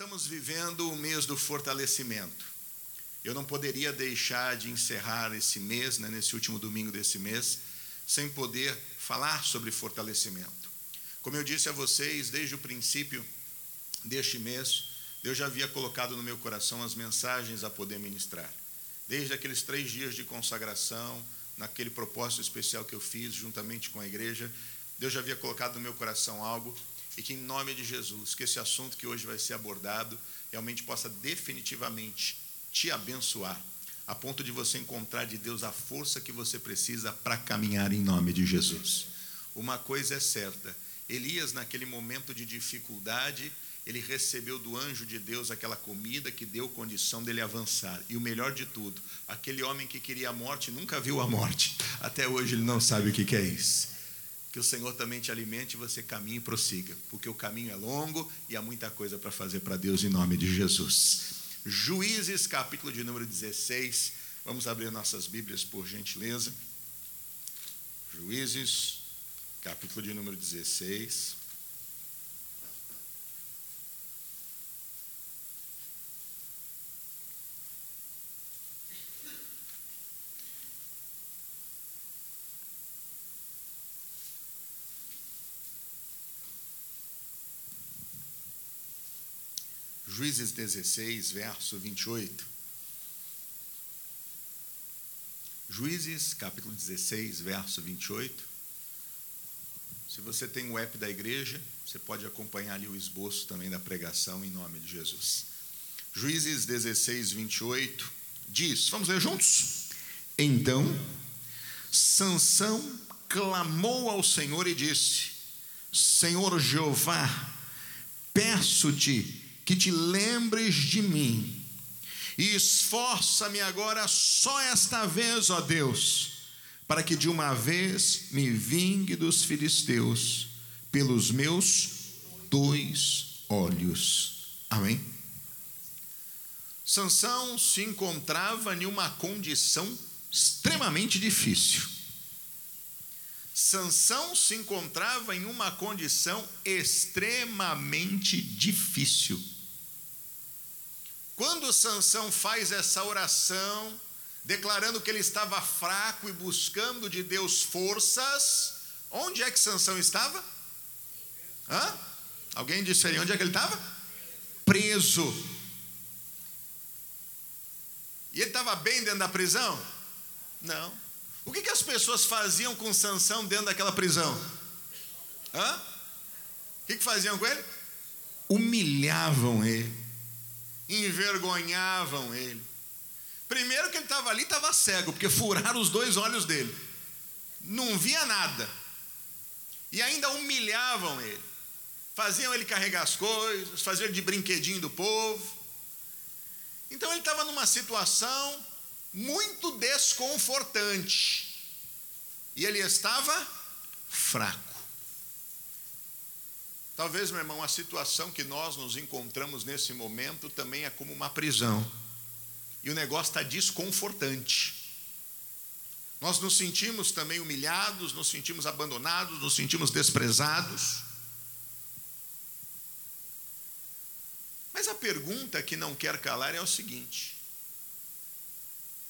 estamos vivendo o mês do fortalecimento. Eu não poderia deixar de encerrar esse mês, né, nesse último domingo desse mês, sem poder falar sobre fortalecimento. Como eu disse a vocês, desde o princípio deste mês, Deus já havia colocado no meu coração as mensagens a poder ministrar. Desde aqueles três dias de consagração, naquele propósito especial que eu fiz juntamente com a igreja, Deus já havia colocado no meu coração algo e que, em nome de Jesus, que esse assunto que hoje vai ser abordado realmente possa definitivamente te abençoar, a ponto de você encontrar de Deus a força que você precisa para caminhar em nome de Jesus. Uma coisa é certa: Elias, naquele momento de dificuldade, ele recebeu do anjo de Deus aquela comida que deu condição dele avançar. E o melhor de tudo, aquele homem que queria a morte nunca viu a morte. Até hoje ele não sabe o que é isso. Que o Senhor também te alimente e você caminhe e prossiga, porque o caminho é longo e há muita coisa para fazer para Deus em nome de Jesus. Juízes, capítulo de número 16. Vamos abrir nossas Bíblias, por gentileza. Juízes, capítulo de número 16. Juízes 16, verso 28. Juízes, capítulo 16, verso 28. Se você tem o app da igreja, você pode acompanhar ali o esboço também da pregação em nome de Jesus. Juízes 16, 28 diz: Vamos ler juntos? Então, Sansão clamou ao Senhor e disse: Senhor Jeová, peço-te que te lembres de mim. E esforça-me agora só esta vez, ó Deus, para que de uma vez me vingue dos filisteus pelos meus dois olhos. Amém. Sansão se encontrava em uma condição extremamente difícil. Sansão se encontrava em uma condição extremamente difícil. Quando Sansão faz essa oração, declarando que ele estava fraco e buscando de Deus forças, onde é que Sansão estava? Hã? Alguém disse aí onde é que ele estava? Preso. E ele estava bem dentro da prisão? Não. O que, que as pessoas faziam com Sansão dentro daquela prisão? Hã? O que, que faziam com ele? Humilhavam ele envergonhavam ele. Primeiro que ele estava ali, estava cego, porque furaram os dois olhos dele. Não via nada. E ainda humilhavam ele. Faziam ele carregar as coisas, faziam de brinquedinho do povo. Então ele estava numa situação muito desconfortante. E ele estava fraco. Talvez, meu irmão, a situação que nós nos encontramos nesse momento também é como uma prisão. E o negócio está desconfortante. Nós nos sentimos também humilhados, nos sentimos abandonados, nos sentimos desprezados. Mas a pergunta que não quer calar é o seguinte: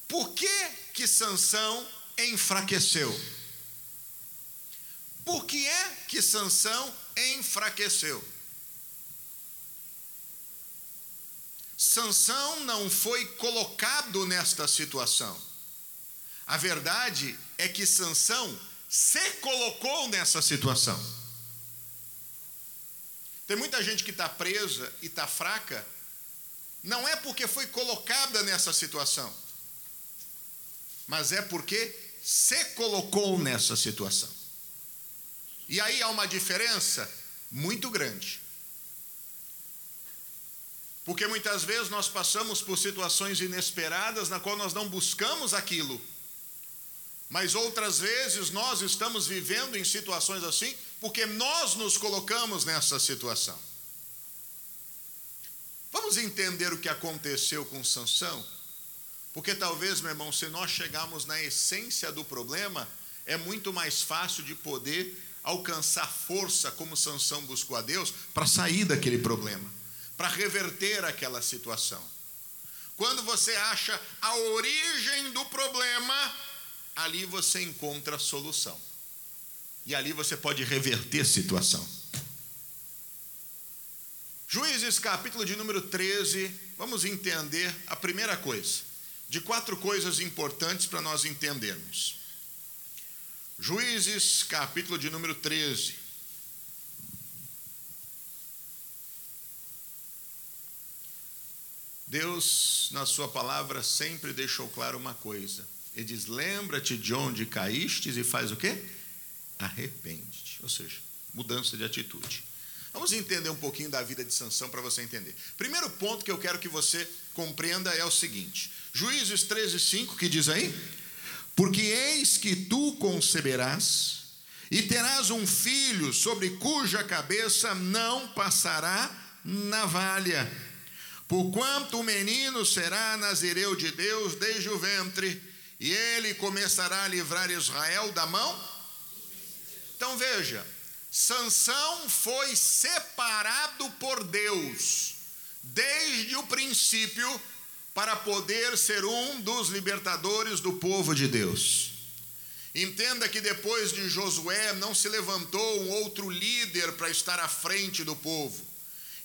Por que que Sansão enfraqueceu? Por que é que Sansão enfraqueceu? Sansão não foi colocado nesta situação. A verdade é que Sansão se colocou nessa situação. Tem muita gente que está presa e está fraca, não é porque foi colocada nessa situação, mas é porque se colocou nessa situação. E aí há uma diferença muito grande. Porque muitas vezes nós passamos por situações inesperadas na qual nós não buscamos aquilo. Mas outras vezes nós estamos vivendo em situações assim porque nós nos colocamos nessa situação. Vamos entender o que aconteceu com Sansão? Porque talvez, meu irmão, se nós chegarmos na essência do problema, é muito mais fácil de poder alcançar força como Sansão buscou a Deus para sair daquele problema. para reverter aquela situação. Quando você acha a origem do problema, ali você encontra a solução. E ali você pode reverter a situação. Juízes capítulo de número 13, vamos entender a primeira coisa, de quatro coisas importantes para nós entendermos. Juízes capítulo de número 13. Deus, na Sua palavra, sempre deixou claro uma coisa. Ele diz: Lembra-te de onde caístes e faz o quê? Arrepende-te. Ou seja, mudança de atitude. Vamos entender um pouquinho da vida de Sansão para você entender. Primeiro ponto que eu quero que você compreenda é o seguinte: Juízes 13, 5, que diz aí? Porque eis que tu conceberás e terás um filho sobre cuja cabeça não passará navalha Porquanto o menino será nazireu de Deus desde o ventre, e ele começará a livrar Israel da mão. Então veja, Sansão foi separado por Deus desde o princípio para poder ser um dos libertadores do povo de Deus. Entenda que depois de Josué não se levantou um outro líder para estar à frente do povo.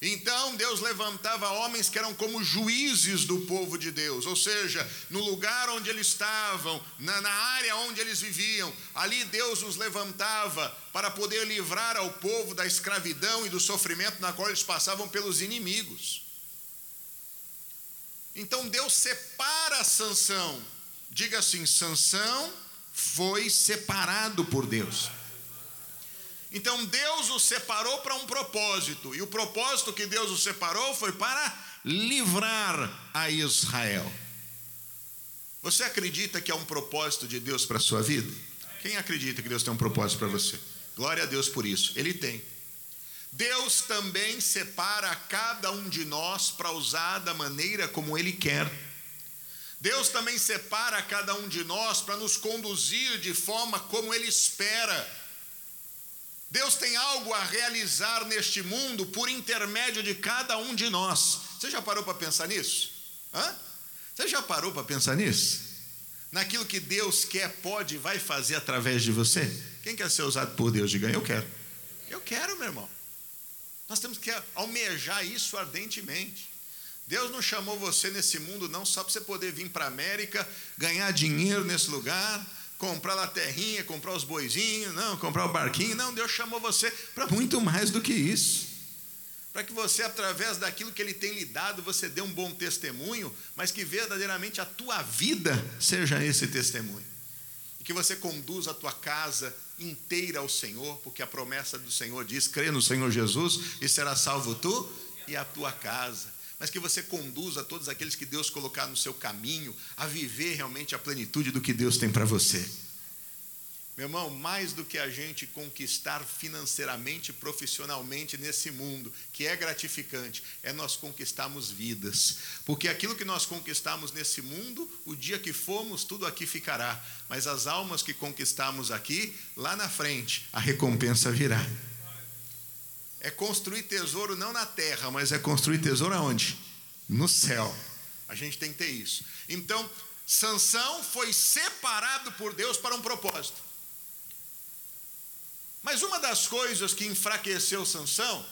Então Deus levantava homens que eram como juízes do povo de Deus, ou seja, no lugar onde eles estavam, na, na, área onde eles viviam, ali Deus os levantava para poder livrar ao povo da escravidão e do sofrimento na qual eles passavam pelos inimigos. Então Deus separa Sansão, diga assim: Sansão foi separado por Deus. Então Deus o separou para um propósito, e o propósito que Deus o separou foi para livrar a Israel. Você acredita que há um propósito de Deus para a sua vida? Quem acredita que Deus tem um propósito para você? Glória a Deus por isso, Ele tem. Deus também separa cada um de nós para usar da maneira como Ele quer. Deus também separa cada um de nós para nos conduzir de forma como Ele espera. Deus tem algo a realizar neste mundo por intermédio de cada um de nós. Você já parou para pensar nisso? Hã? Você já parou para pensar nisso? Naquilo que Deus quer, pode e vai fazer através de você? Quem quer ser usado por Deus? Diga, eu quero. Eu quero, meu irmão. Nós temos que almejar isso ardentemente. Deus não chamou você nesse mundo não só para você poder vir para a América, ganhar dinheiro nesse lugar, comprar lá a terrinha, comprar os boizinhos, não, comprar o barquinho. Não, Deus chamou você para muito mais do que isso. Para que você, através daquilo que Ele tem lhe dado, você dê um bom testemunho, mas que verdadeiramente a tua vida seja esse testemunho. Que você conduza a tua casa inteira ao Senhor, porque a promessa do Senhor diz: crê no Senhor Jesus e será salvo tu e a tua casa mas que você conduza todos aqueles que Deus colocar no seu caminho a viver realmente a plenitude do que Deus tem para você. Meu irmão, mais do que a gente conquistar financeiramente, profissionalmente nesse mundo, que é gratificante, é nós conquistarmos vidas. Porque aquilo que nós conquistamos nesse mundo, o dia que formos, tudo aqui ficará. Mas as almas que conquistamos aqui, lá na frente, a recompensa virá é construir tesouro não na terra, mas é construir tesouro aonde? No céu. A gente tem que ter isso. Então, Sansão foi separado por Deus para um propósito. Mas uma das coisas que enfraqueceu Sansão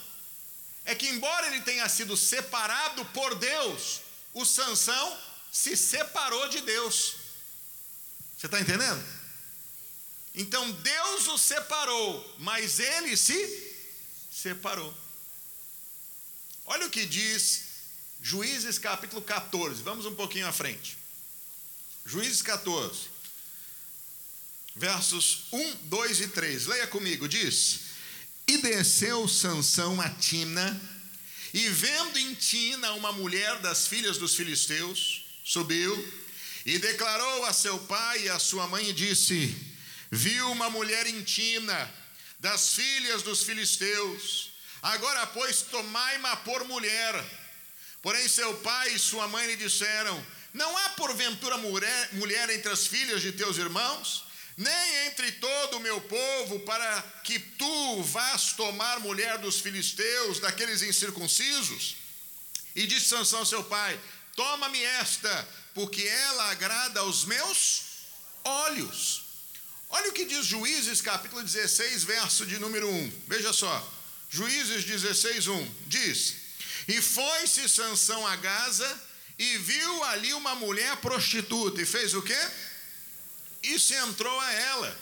é que embora ele tenha sido separado por Deus, o Sansão se separou de Deus. Você está entendendo? Então Deus o separou, mas ele se separou. Olha o que diz Juízes capítulo 14, vamos um pouquinho à frente. Juízes 14, versos 1, 2 e 3. Leia comigo, diz: E desceu Sansão a Tina, e vendo em Tina uma mulher das filhas dos filisteus, subiu e declarou a seu pai e a sua mãe e disse: Viu uma mulher em Tina das filhas dos filisteus. Agora, pois, tomai-ma por mulher. Porém, seu pai e sua mãe lhe disseram: Não há porventura mulher, mulher entre as filhas de teus irmãos, nem entre todo o meu povo, para que tu vás tomar mulher dos filisteus, daqueles incircuncisos? E disse Sansão seu pai: Toma-me esta, porque ela agrada aos meus olhos. Olha o que diz Juízes capítulo 16, verso de número 1. Veja só. Juízes 16, 1. Diz: E foi-se Sansão a Gaza e viu ali uma mulher prostituta e fez o quê? E se entrou a ela.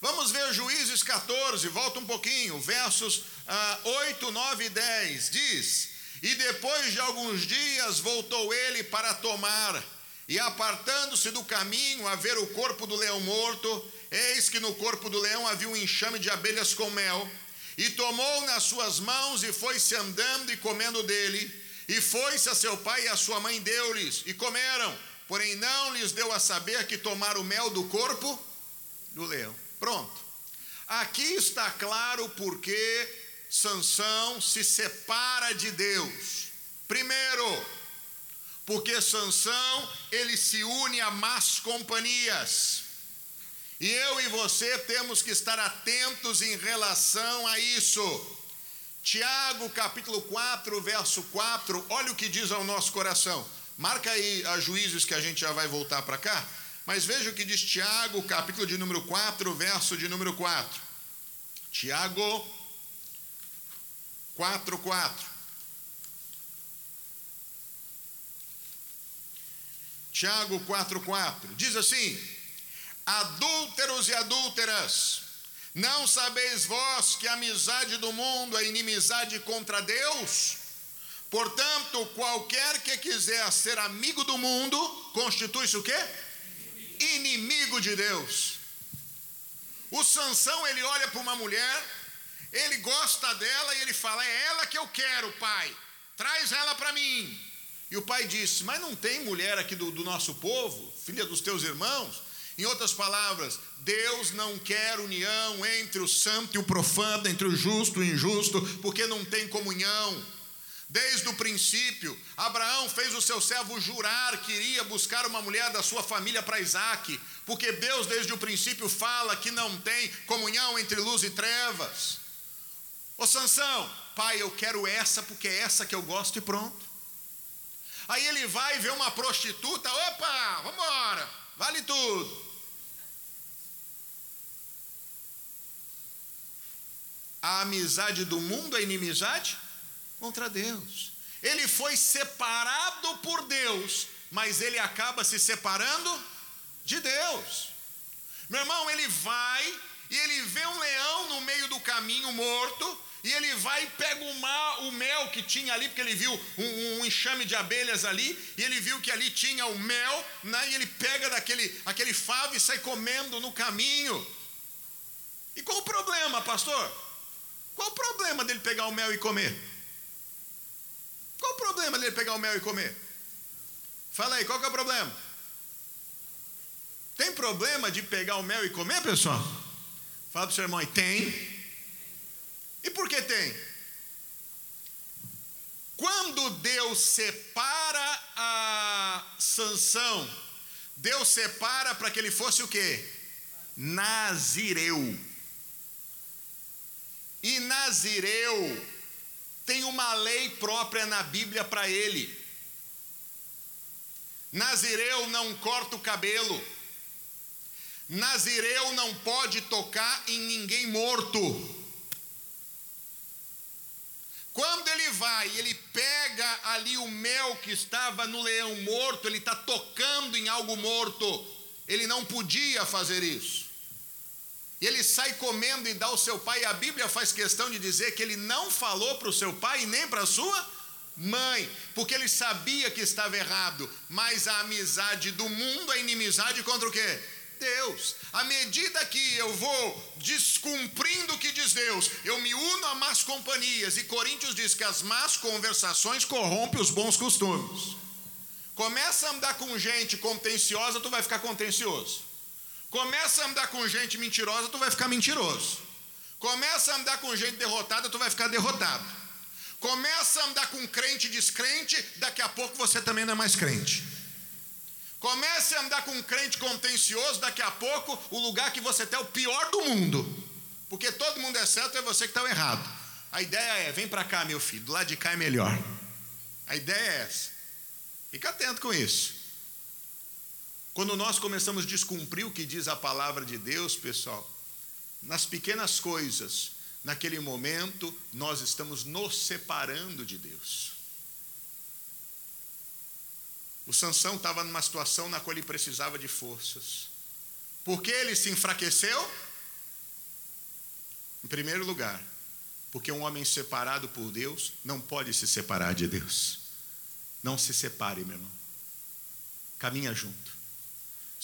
Vamos ver Juízes 14, volta um pouquinho, versos ah, 8, 9 e 10. Diz: E depois de alguns dias voltou ele para tomar, e apartando-se do caminho a ver o corpo do leão morto, eis que no corpo do leão havia um enxame de abelhas com mel, e tomou nas suas mãos e foi-se andando e comendo dele, e foi-se a seu pai e a sua mãe deu-lhes, e comeram, porém não lhes deu a saber que tomaram o mel do corpo do leão. Pronto. Aqui está claro porque Sansão se separa de Deus. Primeiro, porque Sansão ele se une a más companhias. E eu e você temos que estar atentos em relação a isso. Tiago capítulo 4, verso 4, olha o que diz ao nosso coração. Marca aí a juízes que a gente já vai voltar para cá. Mas veja o que diz Tiago, capítulo de número 4, verso de número 4. Tiago 4, 4. Tiago 4, 4. Diz assim: Adúlteros e adúlteras, não sabeis vós que a amizade do mundo é inimizade contra Deus? Portanto, qualquer que quiser ser amigo do mundo, constitui-se o quê? inimigo de Deus. O Sansão, ele olha para uma mulher, ele gosta dela e ele fala: "É ela que eu quero, pai. Traz ela para mim". E o pai disse: "Mas não tem mulher aqui do, do nosso povo, filha dos teus irmãos?" Em outras palavras, Deus não quer união entre o santo e o profano, entre o justo e o injusto, porque não tem comunhão. Desde o princípio, Abraão fez o seu servo jurar que iria buscar uma mulher da sua família para Isaac, porque Deus, desde o princípio, fala que não tem comunhão entre luz e trevas. Ô Sansão, pai, eu quero essa porque é essa que eu gosto e pronto. Aí ele vai ver uma prostituta, opa, vamos embora, vale tudo. A amizade do mundo é inimizade? Contra Deus. Ele foi separado por Deus, mas ele acaba se separando de Deus. Meu irmão, ele vai e ele vê um leão no meio do caminho morto, e ele vai e pega o, mal, o mel que tinha ali, porque ele viu um, um, enxame de abelhas ali, e ele viu que ali tinha o mel, né, e ele pega daquele aquele favo e sai comendo no caminho. E qual o problema, pastor? Qual o problema dele pegar o mel e comer? Qual o problema dele pegar o mel e comer? Fala aí, qual que é o problema? Tem problema de pegar o mel e comer, pessoal? Fala para o seu irmão, tem. E por que tem? Quando Deus separa a Sansão, Deus separa para que ele fosse o quê? Nazireu. E Nazireu tem uma lei própria na Bíblia para ele. Nazireu não corta o cabelo. Nazireu não pode tocar em ninguém morto. Quando ele vai, ele pega ali o mel que estava no leão morto, ele está tocando em algo morto. Ele não podia fazer isso. E ele sai comendo e dá ao seu pai. E a Bíblia faz questão de dizer que ele não falou para o seu pai nem para a sua mãe, porque ele sabia que estava errado. Mas a amizade do mundo é inimizade contra o quê? Deus. À medida que eu vou descumprindo o que diz Deus, eu me uno a más companhias. E Coríntios diz que as más conversações corrompem os bons costumes. Começa a andar com gente contenciosa, tu vai ficar contencioso. Começa a andar com gente mentirosa, tu vai ficar mentiroso. Começa a andar com gente derrotada, tu vai ficar derrotado. Começa a andar com crente descrente, daqui a pouco você também não é mais crente. Comece a andar com um crente contencioso, daqui a pouco o lugar que você está é o pior do mundo. Porque todo mundo é certo, é você que está errado. A ideia é: vem para cá, meu filho, do lado de cá é melhor. A ideia é essa. Fica atento com isso. Quando nós começamos a descumprir o que diz a palavra de Deus, pessoal, nas pequenas coisas, naquele momento, nós estamos nos separando de Deus. O Sansão estava numa situação na qual ele precisava de forças. Por que ele se enfraqueceu? Em primeiro lugar, porque um homem separado por Deus não pode se separar de Deus. Não se separe, meu irmão. Caminha junto.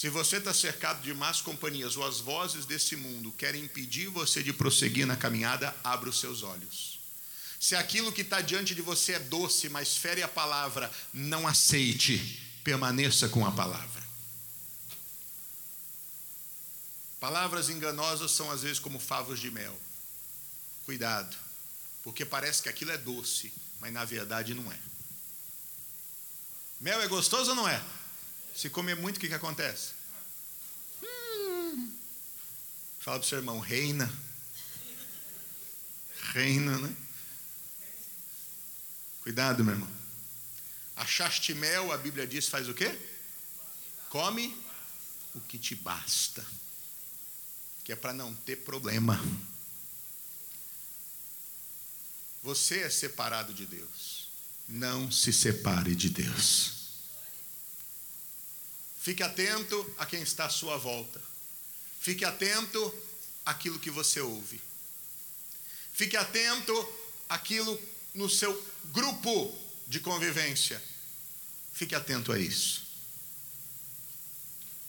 Se você está cercado de más companhias ou as vozes desse mundo querem impedir você de prosseguir na caminhada, abra os seus olhos. Se aquilo que está diante de você é doce, mas fere a palavra, não aceite, permaneça com a palavra. Palavras enganosas são às vezes como favos de mel. Cuidado, porque parece que aquilo é doce, mas na verdade não é. Mel é gostoso ou não é? Se comer muito, o que, que acontece? Hum. Fala para o seu irmão, reina. Reina, né? Cuidado, meu irmão. Achaste mel, a Bíblia diz, faz o quê? Come o que te basta. Que é para não ter problema. Você é separado de Deus. Não se separe de Deus. Fique atento a quem está à sua volta. Fique atento àquilo que você ouve. Fique atento àquilo no seu grupo de convivência. Fique atento a isso.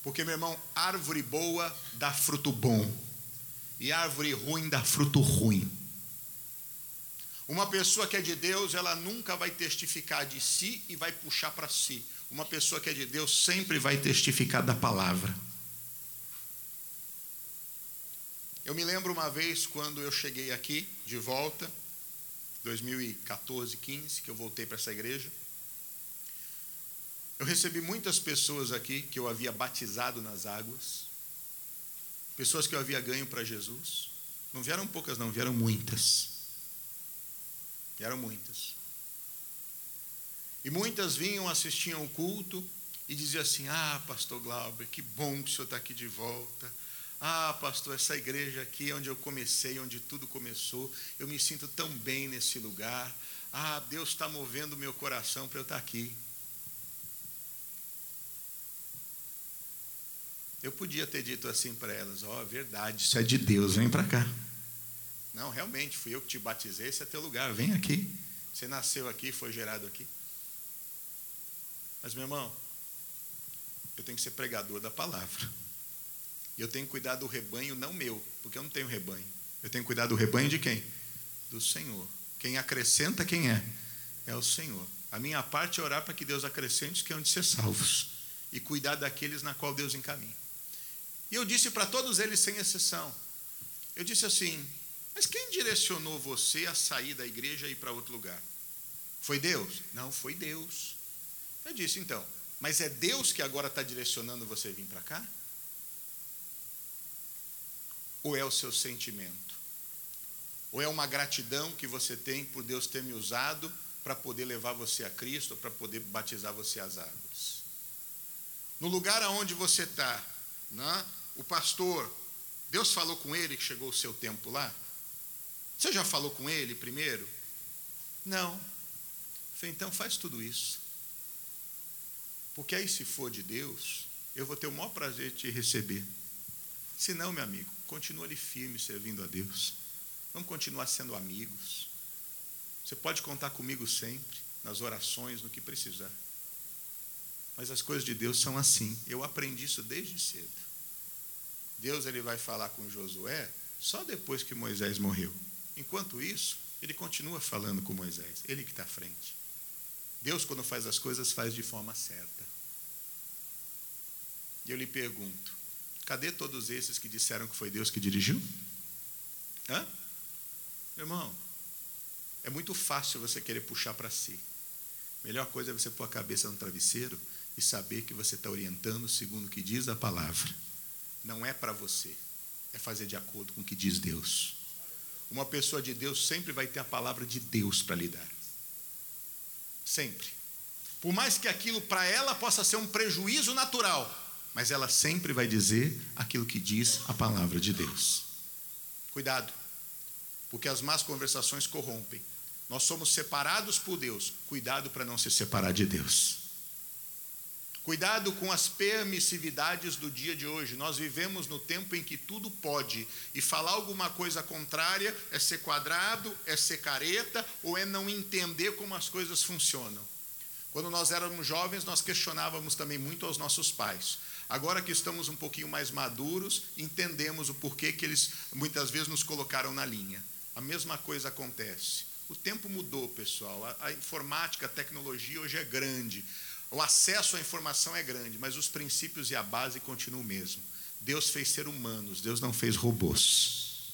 Porque, meu irmão, árvore boa dá fruto bom, e árvore ruim dá fruto ruim. Uma pessoa que é de Deus, ela nunca vai testificar de si e vai puxar para si. Uma pessoa que é de Deus sempre vai testificar da palavra. Eu me lembro uma vez quando eu cheguei aqui de volta, 2014, 15, que eu voltei para essa igreja. Eu recebi muitas pessoas aqui que eu havia batizado nas águas, pessoas que eu havia ganho para Jesus. Não vieram poucas, não, vieram muitas. Vieram muitas. E muitas vinham, assistiam o culto e diziam assim: Ah, pastor Glauber, que bom que o senhor está aqui de volta. Ah, pastor, essa igreja aqui é onde eu comecei, onde tudo começou, eu me sinto tão bem nesse lugar. Ah, Deus está movendo o meu coração para eu estar tá aqui. Eu podia ter dito assim para elas: Ó, oh, verdade, isso é de Deus, vem para cá. Não, realmente, fui eu que te batizei, esse é teu lugar, vem aqui. Você nasceu aqui, foi gerado aqui. Mas, meu irmão, eu tenho que ser pregador da palavra. E eu tenho que cuidar do rebanho, não meu, porque eu não tenho rebanho. Eu tenho que cuidar do rebanho de quem? Do Senhor. Quem acrescenta, quem é? É o Senhor. A minha parte é orar para que Deus acrescente os que hão de ser salvos. E cuidar daqueles na qual Deus encaminha. E eu disse para todos eles, sem exceção. Eu disse assim: Mas quem direcionou você a sair da igreja e ir para outro lugar? Foi Deus? Não, foi Deus. Eu disse então, mas é Deus que agora está direcionando você vir para cá? Ou é o seu sentimento? Ou é uma gratidão que você tem por Deus ter me usado para poder levar você a Cristo, para poder batizar você às águas? No lugar aonde você está, né, o pastor, Deus falou com ele que chegou o seu tempo lá? Você já falou com ele primeiro? Não. Eu falei, então faz tudo isso. Porque aí, se for de Deus, eu vou ter o maior prazer de te receber. Se não, meu amigo, continua ali firme servindo a Deus. Vamos continuar sendo amigos. Você pode contar comigo sempre, nas orações, no que precisar. Mas as coisas de Deus são assim. Eu aprendi isso desde cedo. Deus ele vai falar com Josué só depois que Moisés morreu. Enquanto isso, ele continua falando com Moisés. Ele que está à frente. Deus, quando faz as coisas, faz de forma certa. E eu lhe pergunto: cadê todos esses que disseram que foi Deus que dirigiu? Hã? Irmão, é muito fácil você querer puxar para si. Melhor coisa é você pôr a cabeça no travesseiro e saber que você está orientando segundo o que diz a palavra. Não é para você, é fazer de acordo com o que diz Deus. Uma pessoa de Deus sempre vai ter a palavra de Deus para lhe dar. Sempre. Por mais que aquilo para ela possa ser um prejuízo natural, mas ela sempre vai dizer aquilo que diz a palavra de Deus. Cuidado, porque as más conversações corrompem. Nós somos separados por Deus, cuidado para não se separar de Deus. Cuidado com as permissividades do dia de hoje. Nós vivemos no tempo em que tudo pode, e falar alguma coisa contrária é ser quadrado, é ser careta ou é não entender como as coisas funcionam. Quando nós éramos jovens, nós questionávamos também muito aos nossos pais. Agora que estamos um pouquinho mais maduros, entendemos o porquê que eles muitas vezes nos colocaram na linha. A mesma coisa acontece. O tempo mudou, pessoal. A, a informática, a tecnologia hoje é grande. O acesso à informação é grande, mas os princípios e a base continuam o mesmo. Deus fez ser humanos, Deus não fez robôs.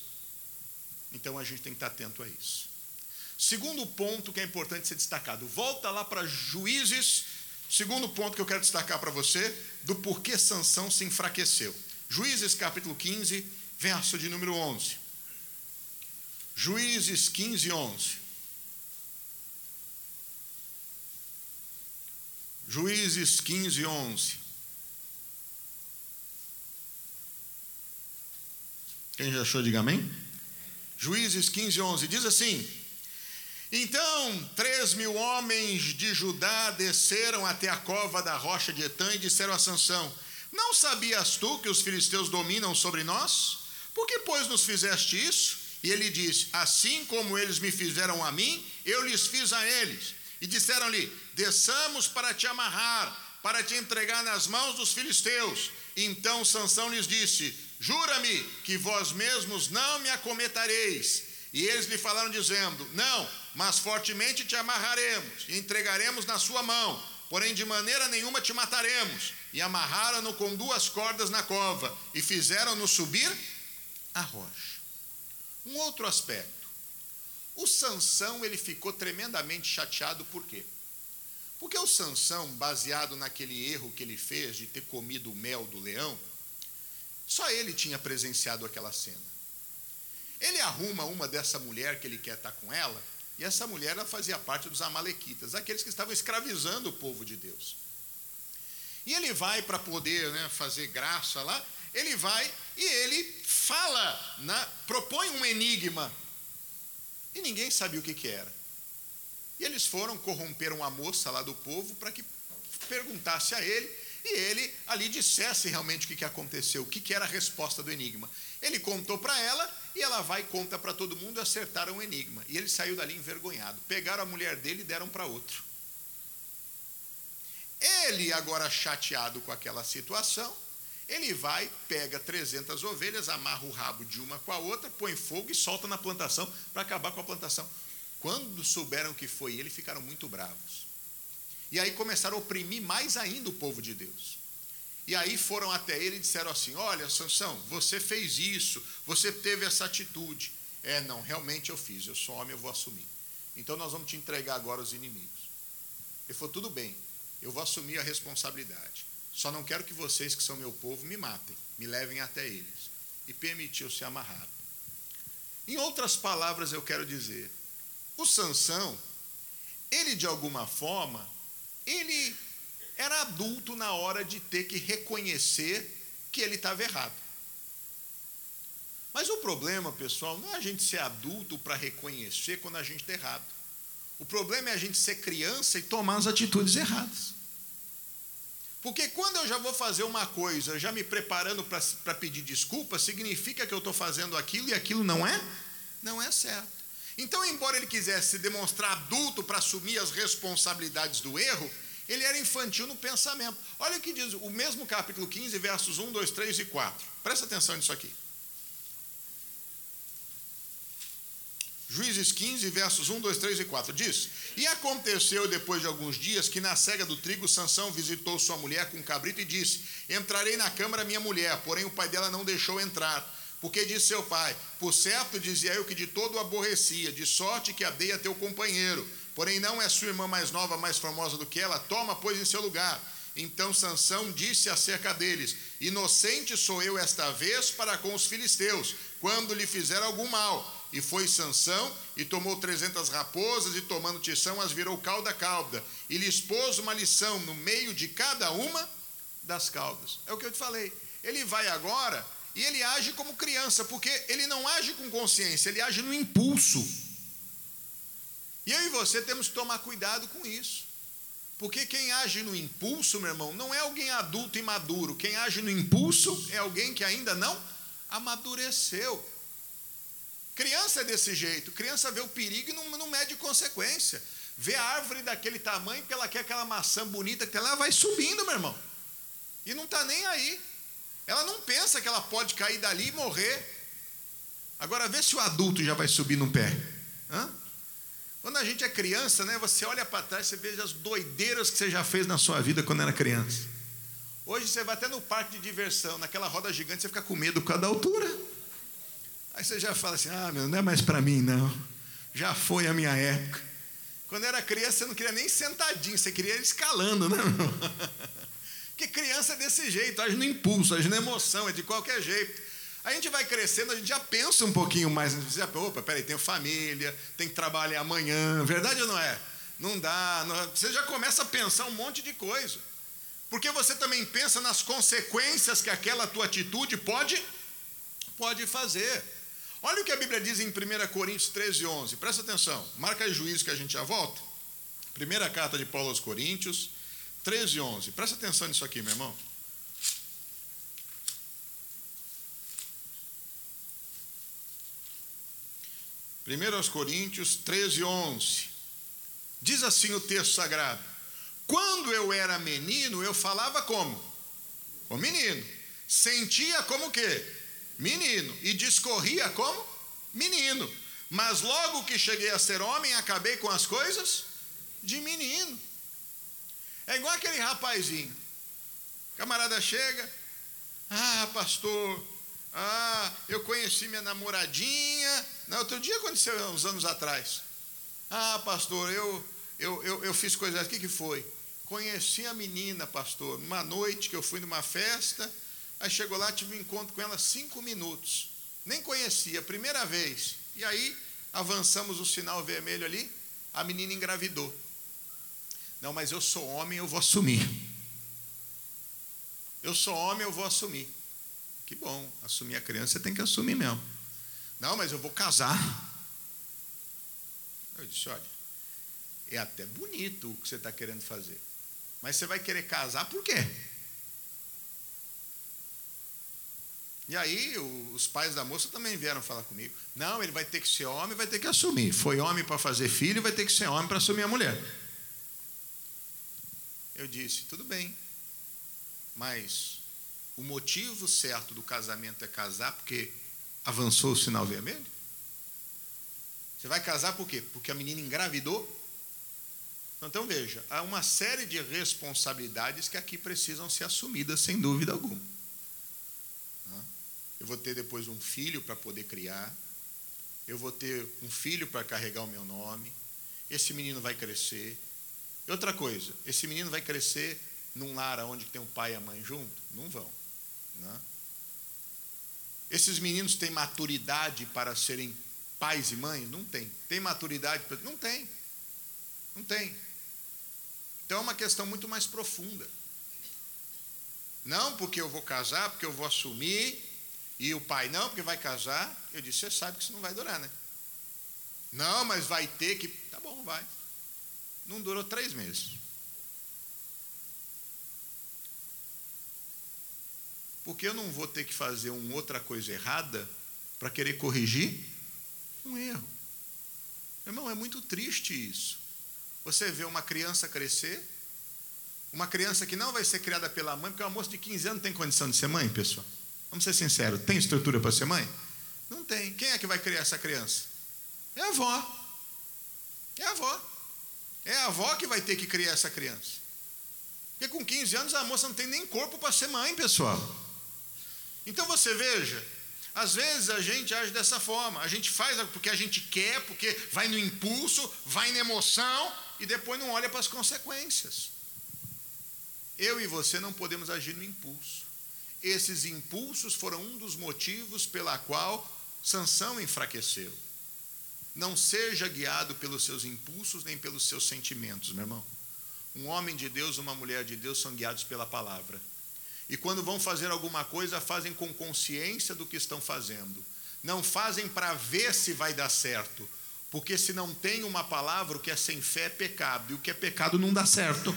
Então a gente tem que estar atento a isso. Segundo ponto que é importante ser destacado, volta lá para Juízes, segundo ponto que eu quero destacar para você, do porquê Sansão se enfraqueceu. Juízes capítulo 15, verso de número 11. Juízes 15, 11. Juízes 15, 11. Quem já achou, diga amém. Juízes 15, 11 diz assim: Então três mil homens de Judá desceram até a cova da rocha de Etã e disseram a Sansão: Não sabias tu que os filisteus dominam sobre nós? Por que, pois, nos fizeste isso? E ele disse: Assim como eles me fizeram a mim, eu lhes fiz a eles. E disseram-lhe: Desçamos para te amarrar, para te entregar nas mãos dos filisteus. Então Sansão lhes disse: Jura-me que vós mesmos não me acometareis. E eles lhe falaram dizendo: Não, mas fortemente te amarraremos e entregaremos na sua mão, porém de maneira nenhuma te mataremos. E amarraram-no com duas cordas na cova e fizeram-no subir a rocha. Um outro aspecto o Sansão ele ficou tremendamente chateado por quê? Porque o Sansão, baseado naquele erro que ele fez de ter comido o mel do leão, só ele tinha presenciado aquela cena. Ele arruma uma dessa mulher que ele quer estar com ela, e essa mulher ela fazia parte dos amalequitas, aqueles que estavam escravizando o povo de Deus. E ele vai para poder né, fazer graça lá, ele vai e ele fala, né, propõe um enigma e ninguém sabia o que, que era. E eles foram, corromperam a moça lá do povo para que perguntasse a ele e ele ali dissesse realmente o que, que aconteceu, o que, que era a resposta do enigma. Ele contou para ela e ela vai e conta para todo mundo e acertaram o enigma. E ele saiu dali envergonhado. Pegaram a mulher dele e deram para outro. Ele, agora chateado com aquela situação, ele vai, pega 300 ovelhas, amarra o rabo de uma com a outra, põe fogo e solta na plantação para acabar com a plantação. Quando souberam que foi ele, ficaram muito bravos. E aí começaram a oprimir mais ainda o povo de Deus. E aí foram até ele e disseram assim: Olha, Sansão, você fez isso, você teve essa atitude. É, não, realmente eu fiz, eu sou homem, eu vou assumir. Então nós vamos te entregar agora os inimigos. Ele falou: Tudo bem, eu vou assumir a responsabilidade. Só não quero que vocês, que são meu povo, me matem, me levem até eles. E permitiu ser amarrado. Em outras palavras, eu quero dizer, o Sansão, ele de alguma forma, ele era adulto na hora de ter que reconhecer que ele estava errado. Mas o problema, pessoal, não é a gente ser adulto para reconhecer quando a gente está errado. O problema é a gente ser criança e tomar as atitudes erradas. Porque quando eu já vou fazer uma coisa, já me preparando para pedir desculpa, significa que eu estou fazendo aquilo e aquilo não é? Não é certo. Então, embora ele quisesse se demonstrar adulto para assumir as responsabilidades do erro, ele era infantil no pensamento. Olha o que diz o mesmo capítulo 15, versos 1, 2, 3 e 4. Presta atenção nisso aqui. Juízes 15, versos 1, 2, 3 e 4 diz: E aconteceu depois de alguns dias que na cega do trigo Sansão visitou sua mulher com um cabrito e disse: Entrarei na câmara minha mulher, porém o pai dela não deixou entrar. Porque disse seu pai: Por certo dizia eu que de todo o aborrecia, de sorte que a dei a teu companheiro. Porém não é sua irmã mais nova, mais famosa do que ela, toma, pois, em seu lugar. Então Sansão disse acerca deles: Inocente sou eu esta vez para com os filisteus, quando lhe fizer algum mal e foi Sansão, e tomou trezentas raposas, e tomando Tição, as virou cauda a cauda, e lhes pôs uma lição no meio de cada uma das caudas. É o que eu te falei. Ele vai agora e ele age como criança, porque ele não age com consciência, ele age no impulso. E eu e você temos que tomar cuidado com isso. Porque quem age no impulso, meu irmão, não é alguém adulto e maduro. Quem age no impulso é alguém que ainda não amadureceu. Criança é desse jeito. Criança vê o perigo e não, não mede consequência. Vê a árvore daquele tamanho, porque ela quer aquela maçã bonita que ela vai subindo, meu irmão. E não está nem aí. Ela não pensa que ela pode cair dali e morrer. Agora vê se o adulto já vai subir no pé. Hã? Quando a gente é criança, né, você olha para trás, você vê as doideiras que você já fez na sua vida quando era criança. Hoje você vai até no parque de diversão, naquela roda gigante, você fica com medo por causa da altura. Aí você já fala assim: ah, meu, não é mais para mim, não. Já foi a minha época. Quando era criança, você não queria nem sentadinho, você queria escalando, né? Porque criança é desse jeito, age no impulso, age na emoção, é de qualquer jeito. A gente vai crescendo, a gente já pensa um pouquinho mais. Você já, opa, peraí, tenho família, tem que trabalhar amanhã. Verdade ou não é? Não dá. Não, você já começa a pensar um monte de coisa. Porque você também pensa nas consequências que aquela tua atitude pode, pode fazer. Olha o que a Bíblia diz em 1 Coríntios 13, 11. Presta atenção. Marca aí juízo que a gente já volta. Primeira carta de Paulo aos Coríntios, 13, 11. Presta atenção nisso aqui, meu irmão. 1 Coríntios 13, 11. Diz assim o texto sagrado: Quando eu era menino, eu falava como? Como menino. Sentia como que? Menino. E discorria como? Menino. Mas logo que cheguei a ser homem, acabei com as coisas de menino. É igual aquele rapazinho. camarada chega, ah, pastor, ah, eu conheci minha namoradinha. Não, outro dia aconteceu uns anos atrás. Ah, pastor, eu, eu, eu, eu fiz coisas. O que, que foi? Conheci a menina, pastor, numa noite que eu fui numa festa. Aí chegou lá, tive um encontro com ela cinco minutos. Nem conhecia, primeira vez. E aí avançamos o sinal vermelho ali, a menina engravidou. Não, mas eu sou homem, eu vou assumir. Eu sou homem, eu vou assumir. Que bom, assumir a criança você tem que assumir mesmo. Não, mas eu vou casar. Eu disse: olha, é até bonito o que você está querendo fazer. Mas você vai querer casar por quê? E aí os pais da moça também vieram falar comigo. Não, ele vai ter que ser homem, vai ter que assumir. Foi homem para fazer filho, vai ter que ser homem para assumir a mulher. Eu disse, tudo bem. Mas o motivo certo do casamento é casar porque avançou o sinal vermelho? Você vai casar por quê? Porque a menina engravidou? Então veja, há uma série de responsabilidades que aqui precisam ser assumidas, sem dúvida alguma. Eu vou ter depois um filho para poder criar, eu vou ter um filho para carregar o meu nome, esse menino vai crescer. E outra coisa, esse menino vai crescer num lar onde tem o pai e a mãe junto? Não vão. Né? Esses meninos têm maturidade para serem pais e mães? Não tem. Tem maturidade? Para... Não tem. Não tem. Então é uma questão muito mais profunda. Não porque eu vou casar, porque eu vou assumir, e o pai não, porque vai casar. Eu disse: você sabe que isso não vai durar, né? Não, mas vai ter que. Tá bom, vai. Não durou três meses. Porque eu não vou ter que fazer uma outra coisa errada para querer corrigir um erro. Irmão, é muito triste isso. Você vê uma criança crescer, uma criança que não vai ser criada pela mãe, porque uma moça de 15 anos tem condição de ser mãe, pessoal. Vamos ser sinceros, tem estrutura para ser mãe? Não tem. Quem é que vai criar essa criança? É a avó. É a avó. É a avó que vai ter que criar essa criança. Porque com 15 anos a moça não tem nem corpo para ser mãe, pessoal. Então você veja, às vezes a gente age dessa forma, a gente faz porque a gente quer, porque vai no impulso, vai na emoção e depois não olha para as consequências. Eu e você não podemos agir no impulso. Esses impulsos foram um dos motivos pela qual Sansão enfraqueceu. Não seja guiado pelos seus impulsos nem pelos seus sentimentos, meu irmão. Um homem de Deus, uma mulher de Deus são guiados pela palavra. E quando vão fazer alguma coisa, fazem com consciência do que estão fazendo. Não fazem para ver se vai dar certo. Porque se não tem uma palavra, o que é sem fé é pecado. E o que é pecado não dá certo.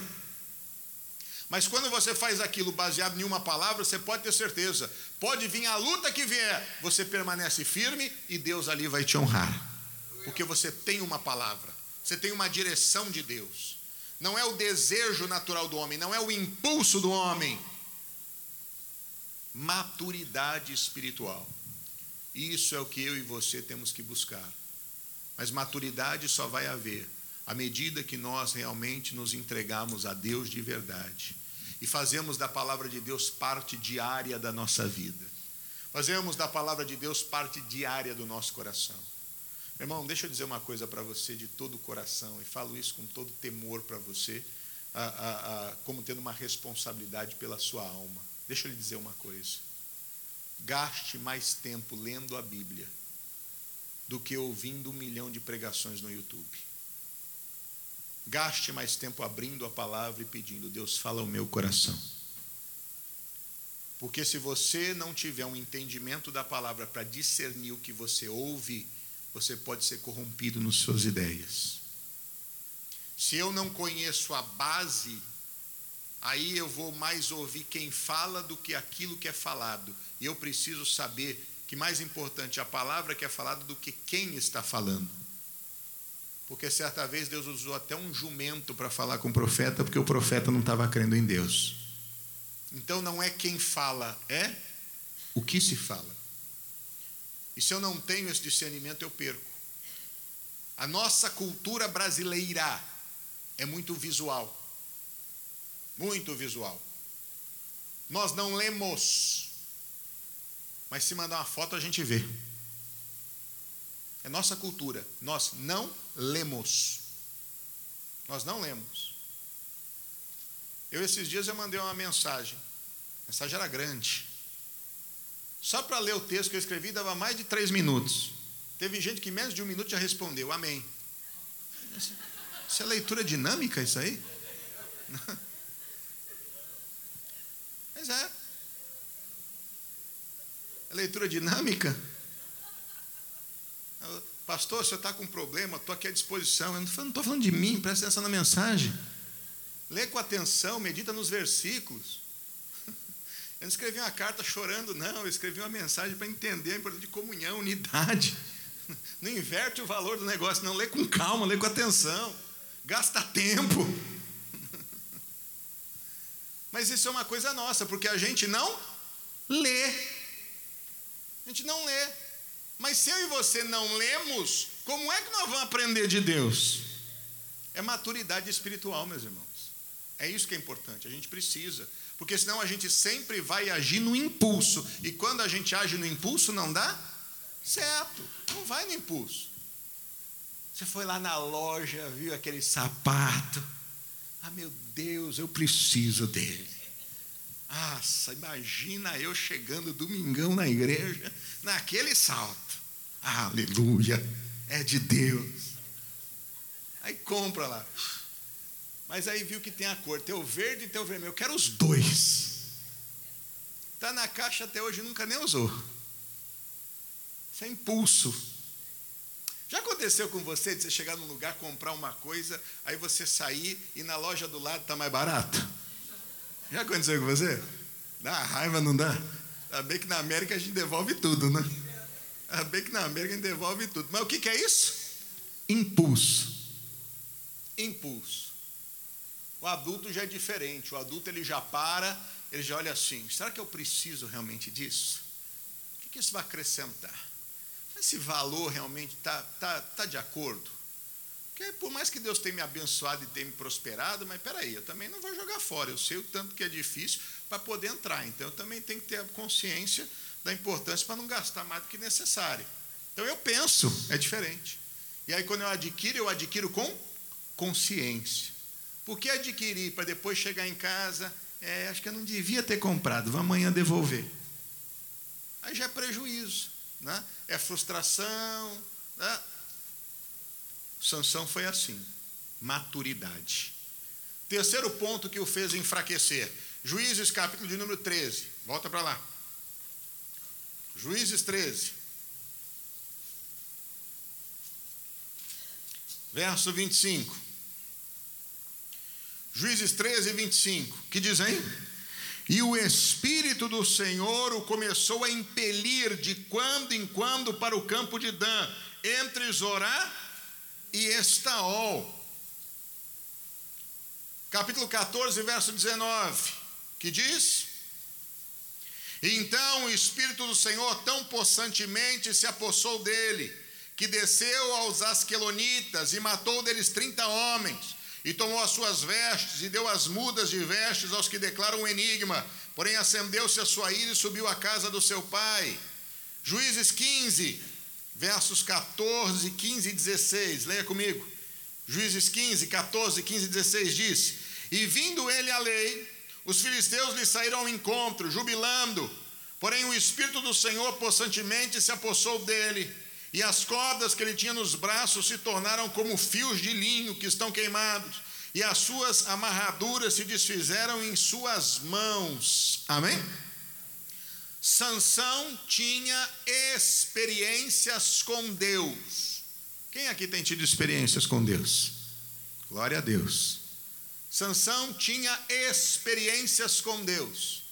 Mas quando você faz aquilo baseado em uma palavra, você pode ter certeza. Pode vir a luta que vier, você permanece firme e Deus ali vai te honrar. Porque você tem uma palavra, você tem uma direção de Deus. Não é o desejo natural do homem, não é o impulso do homem. Maturidade espiritual. Isso é o que eu e você temos que buscar. Mas maturidade só vai haver à medida que nós realmente nos entregamos a Deus de verdade e fazemos da palavra de Deus parte diária da nossa vida. Fazemos da palavra de Deus parte diária do nosso coração. Meu irmão, deixa eu dizer uma coisa para você de todo o coração, e falo isso com todo temor para você, a, a, a, como tendo uma responsabilidade pela sua alma. Deixa eu lhe dizer uma coisa. Gaste mais tempo lendo a Bíblia do que ouvindo um milhão de pregações no YouTube. Gaste mais tempo abrindo a palavra e pedindo: Deus, fala o meu coração. Porque se você não tiver um entendimento da palavra para discernir o que você ouve, você pode ser corrompido nas suas ideias. Se eu não conheço a base, aí eu vou mais ouvir quem fala do que aquilo que é falado. E eu preciso saber que mais importante a palavra que é falada do que quem está falando. Porque certa vez Deus usou até um jumento para falar com o profeta, porque o profeta não estava crendo em Deus. Então não é quem fala, é o que se fala. E se eu não tenho esse discernimento, eu perco. A nossa cultura brasileira é muito visual. Muito visual. Nós não lemos. Mas se mandar uma foto, a gente vê. É nossa cultura. Nós não lemos. Nós não lemos. Eu esses dias eu mandei uma mensagem. A mensagem era grande. Só para ler o texto que eu escrevi dava mais de três minutos. Teve gente que menos de um minuto já respondeu. Amém. Isso é leitura dinâmica, isso aí? Mas é. É leitura dinâmica? Pastor, você está com problema, estou aqui à disposição. Eu não estou falando de mim, presta atenção na mensagem. Lê com atenção, medita nos versículos. Eu não escrevi uma carta chorando, não. Eu escrevi uma mensagem para entender a importância de comunhão, unidade. Não inverte o valor do negócio, não. Lê com calma, lê com atenção. Gasta tempo. Mas isso é uma coisa nossa, porque a gente não lê. A gente não lê. Mas se eu e você não lemos, como é que nós vamos aprender de Deus? É maturidade espiritual, meus irmãos. É isso que é importante, a gente precisa. Porque senão a gente sempre vai agir no impulso. E quando a gente age no impulso, não dá certo. Não vai no impulso. Você foi lá na loja, viu aquele sapato. Ah, meu Deus, eu preciso dele. Nossa, imagina eu chegando domingão na igreja, naquele salto. Aleluia, é de Deus. Aí compra lá. Mas aí viu que tem a cor, tem o verde e tem o vermelho. Eu quero os dois. Está na caixa até hoje, nunca nem usou. Isso é impulso. Já aconteceu com você de você chegar num lugar, comprar uma coisa, aí você sair e na loja do lado está mais barato? Já aconteceu com você? Dá raiva, não dá? Ainda bem que na América a gente devolve tudo, né? Ainda bem que na América a gente devolve tudo. Mas o que, que é isso? Impulso. Impulso. O adulto já é diferente. O adulto ele já para, ele já olha assim: será que eu preciso realmente disso? O que, que isso vai acrescentar? Esse valor realmente está tá, tá de acordo? Porque por mais que Deus tenha me abençoado e tenha me prosperado, mas peraí, eu também não vou jogar fora. Eu sei o tanto que é difícil para poder entrar. Então eu também tenho que ter a consciência da importância para não gastar mais do que necessário. Então eu penso, é diferente. E aí quando eu adquiro, eu adquiro com consciência. Por que adquirir para depois chegar em casa? É, acho que eu não devia ter comprado, vou amanhã devolver. Aí já é prejuízo, né? é frustração. Né? Sansão foi assim, maturidade. Terceiro ponto que o fez enfraquecer. Juízes capítulo de número 13. Volta para lá. Juízes 13. Verso 25. Juízes 13, 25. Que diz? E o Espírito do Senhor o começou a impelir de quando em quando para o campo de Dan, entre Zorá e Estaol. Capítulo 14, verso 19, que diz: Então o Espírito do Senhor tão possantemente se apossou dele, que desceu aos Asquelonitas e matou deles trinta homens e tomou as suas vestes e deu as mudas de vestes aos que declaram um enigma. Porém, acendeu-se a sua ira e subiu à casa do seu pai. Juízes 15, versos 14, 15 e 16. Leia comigo. Juízes 15, 14, 15 e 16 diz: E vindo ele à lei, os filisteus lhe saíram ao encontro, jubilando. Porém, o Espírito do Senhor possantemente se apossou dele e as cordas que ele tinha nos braços se tornaram como fios de linho que estão queimados, e as suas amarraduras se desfizeram em suas mãos. Amém? Sansão tinha experiências com Deus. Quem aqui tem tido experiências com Deus? Glória a Deus. Sansão tinha experiências com Deus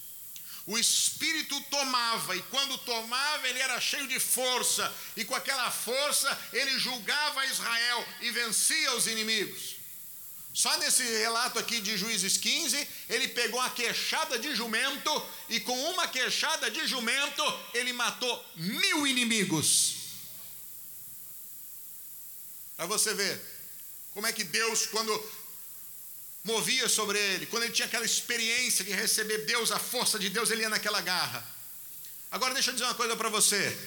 o espírito tomava, e quando tomava, ele era cheio de força, e com aquela força ele julgava Israel e vencia os inimigos. Só nesse relato aqui de Juízes 15, ele pegou uma queixada de jumento, e com uma queixada de jumento, ele matou mil inimigos. Para você ver como é que Deus, quando movia sobre ele. Quando ele tinha aquela experiência de receber Deus, a força de Deus, ele ia naquela garra. Agora deixa eu dizer uma coisa para você.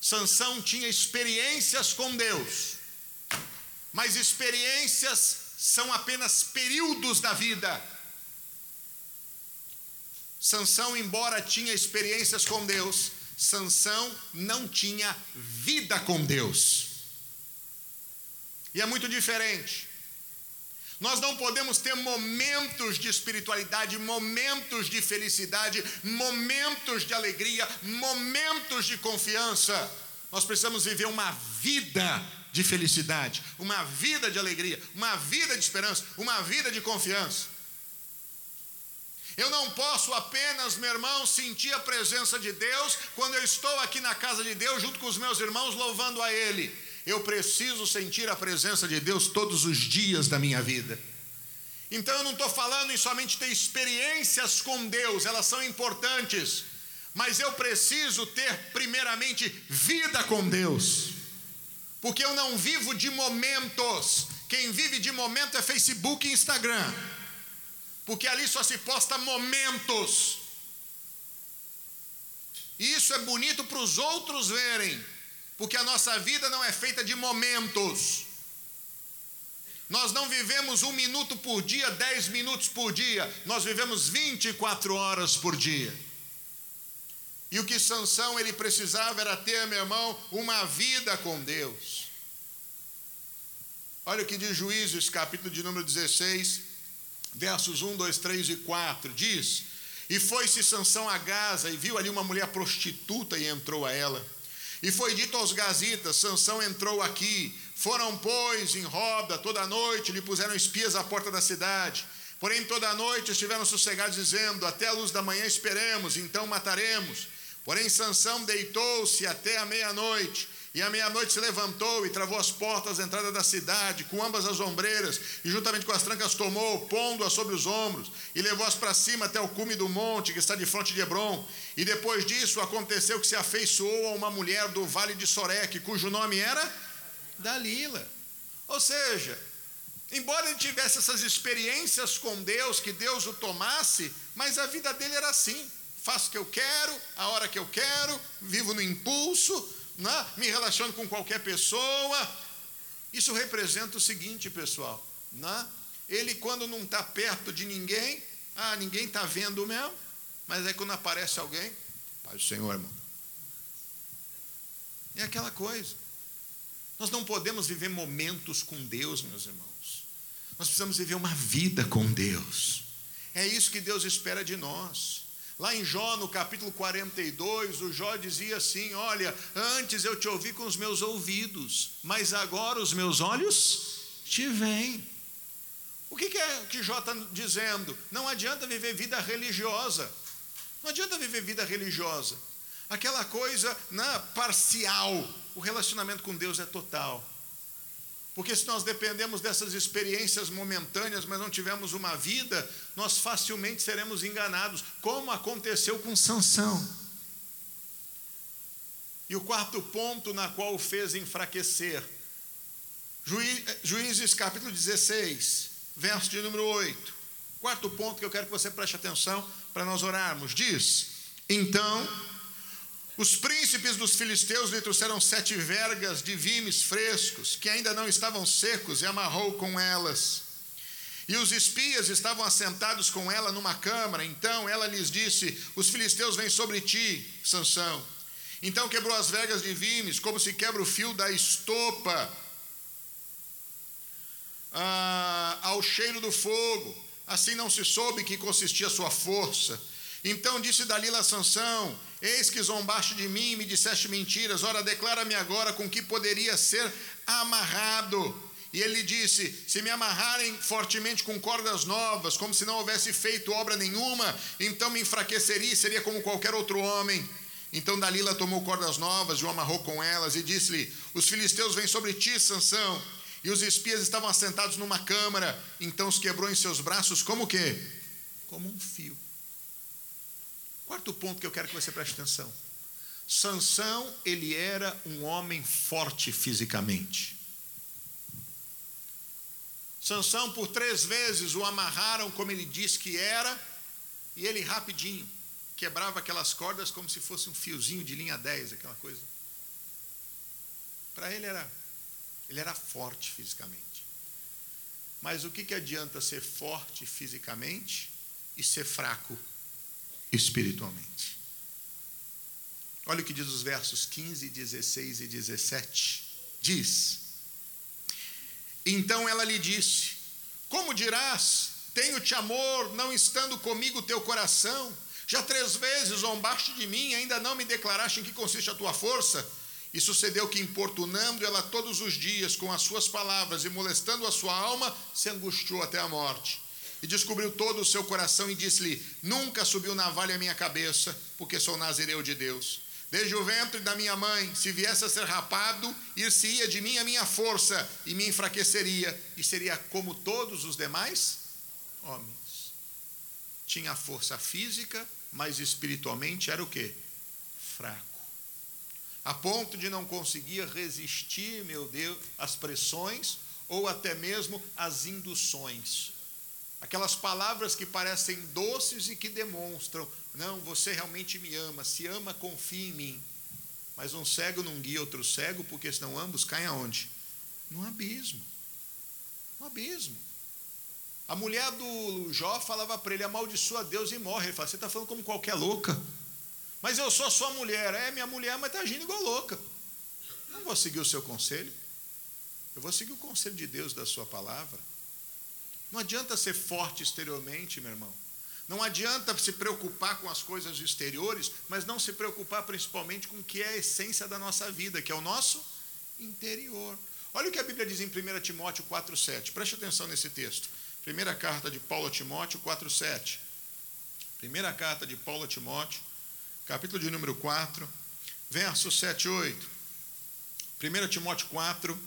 Sansão tinha experiências com Deus, mas experiências são apenas períodos da vida. Sansão, embora tinha experiências com Deus, Sansão não tinha vida com Deus. E é muito diferente. Nós não podemos ter momentos de espiritualidade, momentos de felicidade, momentos de alegria, momentos de confiança. Nós precisamos viver uma vida de felicidade, uma vida de alegria, uma vida de esperança, uma vida de confiança. Eu não posso apenas, meu irmão, sentir a presença de Deus quando eu estou aqui na casa de Deus junto com os meus irmãos louvando a Ele. Eu preciso sentir a presença de Deus todos os dias da minha vida. Então eu não estou falando em somente ter experiências com Deus, elas são importantes, mas eu preciso ter, primeiramente, vida com Deus, porque eu não vivo de momentos, quem vive de momento é Facebook e Instagram, porque ali só se posta momentos, e isso é bonito para os outros verem, porque a nossa vida não é feita de momentos. Nós não vivemos um minuto por dia, dez minutos por dia, nós vivemos 24 horas por dia. E o que Sansão ele precisava era ter, meu irmão, uma vida com Deus. Olha o que diz Juízes, capítulo de número 16, versos 1, 2, 3 e 4. Diz: E foi-se Sansão a Gaza e viu ali uma mulher prostituta e entrou a ela. E foi dito aos gazitas: Sansão entrou aqui. Foram, pois, em roda toda a noite, lhe puseram espias à porta da cidade. Porém, toda a noite estiveram sossegados, dizendo: Até a luz da manhã esperemos, então mataremos. Porém, Sansão deitou-se até a meia-noite e à meia-noite se levantou e travou as portas da entrada da cidade, com ambas as ombreiras, e juntamente com as trancas tomou, pondo-as sobre os ombros, e levou-as para cima até o cume do monte, que está de fronte de Hebron. E depois disso aconteceu que se afeiçoou a uma mulher do vale de Soreque, cujo nome era Dalila. Ou seja, embora ele tivesse essas experiências com Deus, que Deus o tomasse, mas a vida dele era assim: faço o que eu quero, a hora que eu quero, vivo no impulso, né? me relaciono com qualquer pessoa. Isso representa o seguinte, pessoal: né? ele, quando não está perto de ninguém, ah, ninguém está vendo mesmo, mas aí quando aparece alguém, Pai do Senhor, irmão. É aquela coisa. Nós não podemos viver momentos com Deus, meus irmãos. Nós precisamos viver uma vida com Deus. É isso que Deus espera de nós. Lá em Jó, no capítulo 42, o Jó dizia assim: Olha, antes eu te ouvi com os meus ouvidos, mas agora os meus olhos te veem. O que, é que Jó está dizendo? Não adianta viver vida religiosa. Não adianta viver vida religiosa. Aquela coisa na parcial. O relacionamento com Deus é total. Porque se nós dependemos dessas experiências momentâneas, mas não tivermos uma vida, nós facilmente seremos enganados, como aconteceu com Sansão. E o quarto ponto na qual o fez enfraquecer. Juízes capítulo 16, verso de número 8. Quarto ponto que eu quero que você preste atenção para nós orarmos. Diz: Então os príncipes dos filisteus lhe trouxeram sete vergas de vimes frescos, que ainda não estavam secos, e amarrou com elas. E os espias estavam assentados com ela numa câmara. Então ela lhes disse: Os filisteus vêm sobre ti, Sansão. Então quebrou as vergas de vimes, como se quebra o fio da estopa ah, ao cheiro do fogo. Assim não se soube que consistia sua força. Então disse Dalila a Sansão: Eis que zombaste de mim e me disseste mentiras. Ora, declara-me agora com que poderia ser amarrado. E ele disse: Se me amarrarem fortemente com cordas novas, como se não houvesse feito obra nenhuma, então me enfraqueceria e seria como qualquer outro homem. Então Dalila tomou cordas novas e o amarrou com elas e disse-lhe: Os filisteus vêm sobre ti, Sansão. E os espias estavam assentados numa câmara. Então os quebrou em seus braços como que? Como um fio. Quarto ponto que eu quero que você preste atenção. Sansão, ele era um homem forte fisicamente. Sansão, por três vezes, o amarraram como ele disse que era, e ele rapidinho quebrava aquelas cordas como se fosse um fiozinho de linha 10, aquela coisa. Para ele era, ele era forte fisicamente. Mas o que, que adianta ser forte fisicamente e ser fraco espiritualmente. Olha o que diz os versos 15, 16 e 17. Diz: Então ela lhe disse: Como dirás, tenho-te amor, não estando comigo teu coração? Já três vezes zombaste de mim, ainda não me declaraste em que consiste a tua força? E sucedeu que, importunando ela todos os dias com as suas palavras e molestando a sua alma, se angustiou até a morte e descobriu todo o seu coração e disse-lhe: Nunca subiu navalha a minha cabeça, porque sou nazireu de Deus. Desde o ventre da minha mãe, se viesse a ser rapado, ir-se-ia de mim a minha força e me enfraqueceria, e seria como todos os demais homens. Tinha força física, mas espiritualmente era o que? Fraco. A ponto de não conseguir resistir, meu Deus, às pressões ou até mesmo às induções Aquelas palavras que parecem doces e que demonstram, não, você realmente me ama, se ama, confia em mim. Mas um cego não guia outro cego, porque senão ambos caem aonde? No abismo. No abismo. A mulher do Jó falava para ele: amaldiçoa Deus e morre. Ele fala: Você está falando como qualquer louca. Mas eu sou sua mulher. É minha mulher, mas está agindo igual louca. Não vou seguir o seu conselho. Eu vou seguir o conselho de Deus da sua palavra. Não adianta ser forte exteriormente, meu irmão. Não adianta se preocupar com as coisas exteriores, mas não se preocupar principalmente com o que é a essência da nossa vida, que é o nosso interior. Olha o que a Bíblia diz em 1 Timóteo 4,7. Preste atenção nesse texto. Primeira carta de Paulo a Timóteo 4,7. Primeira carta de Paulo a Timóteo, capítulo de número 4, verso 7 e 8. 1 Timóteo 4,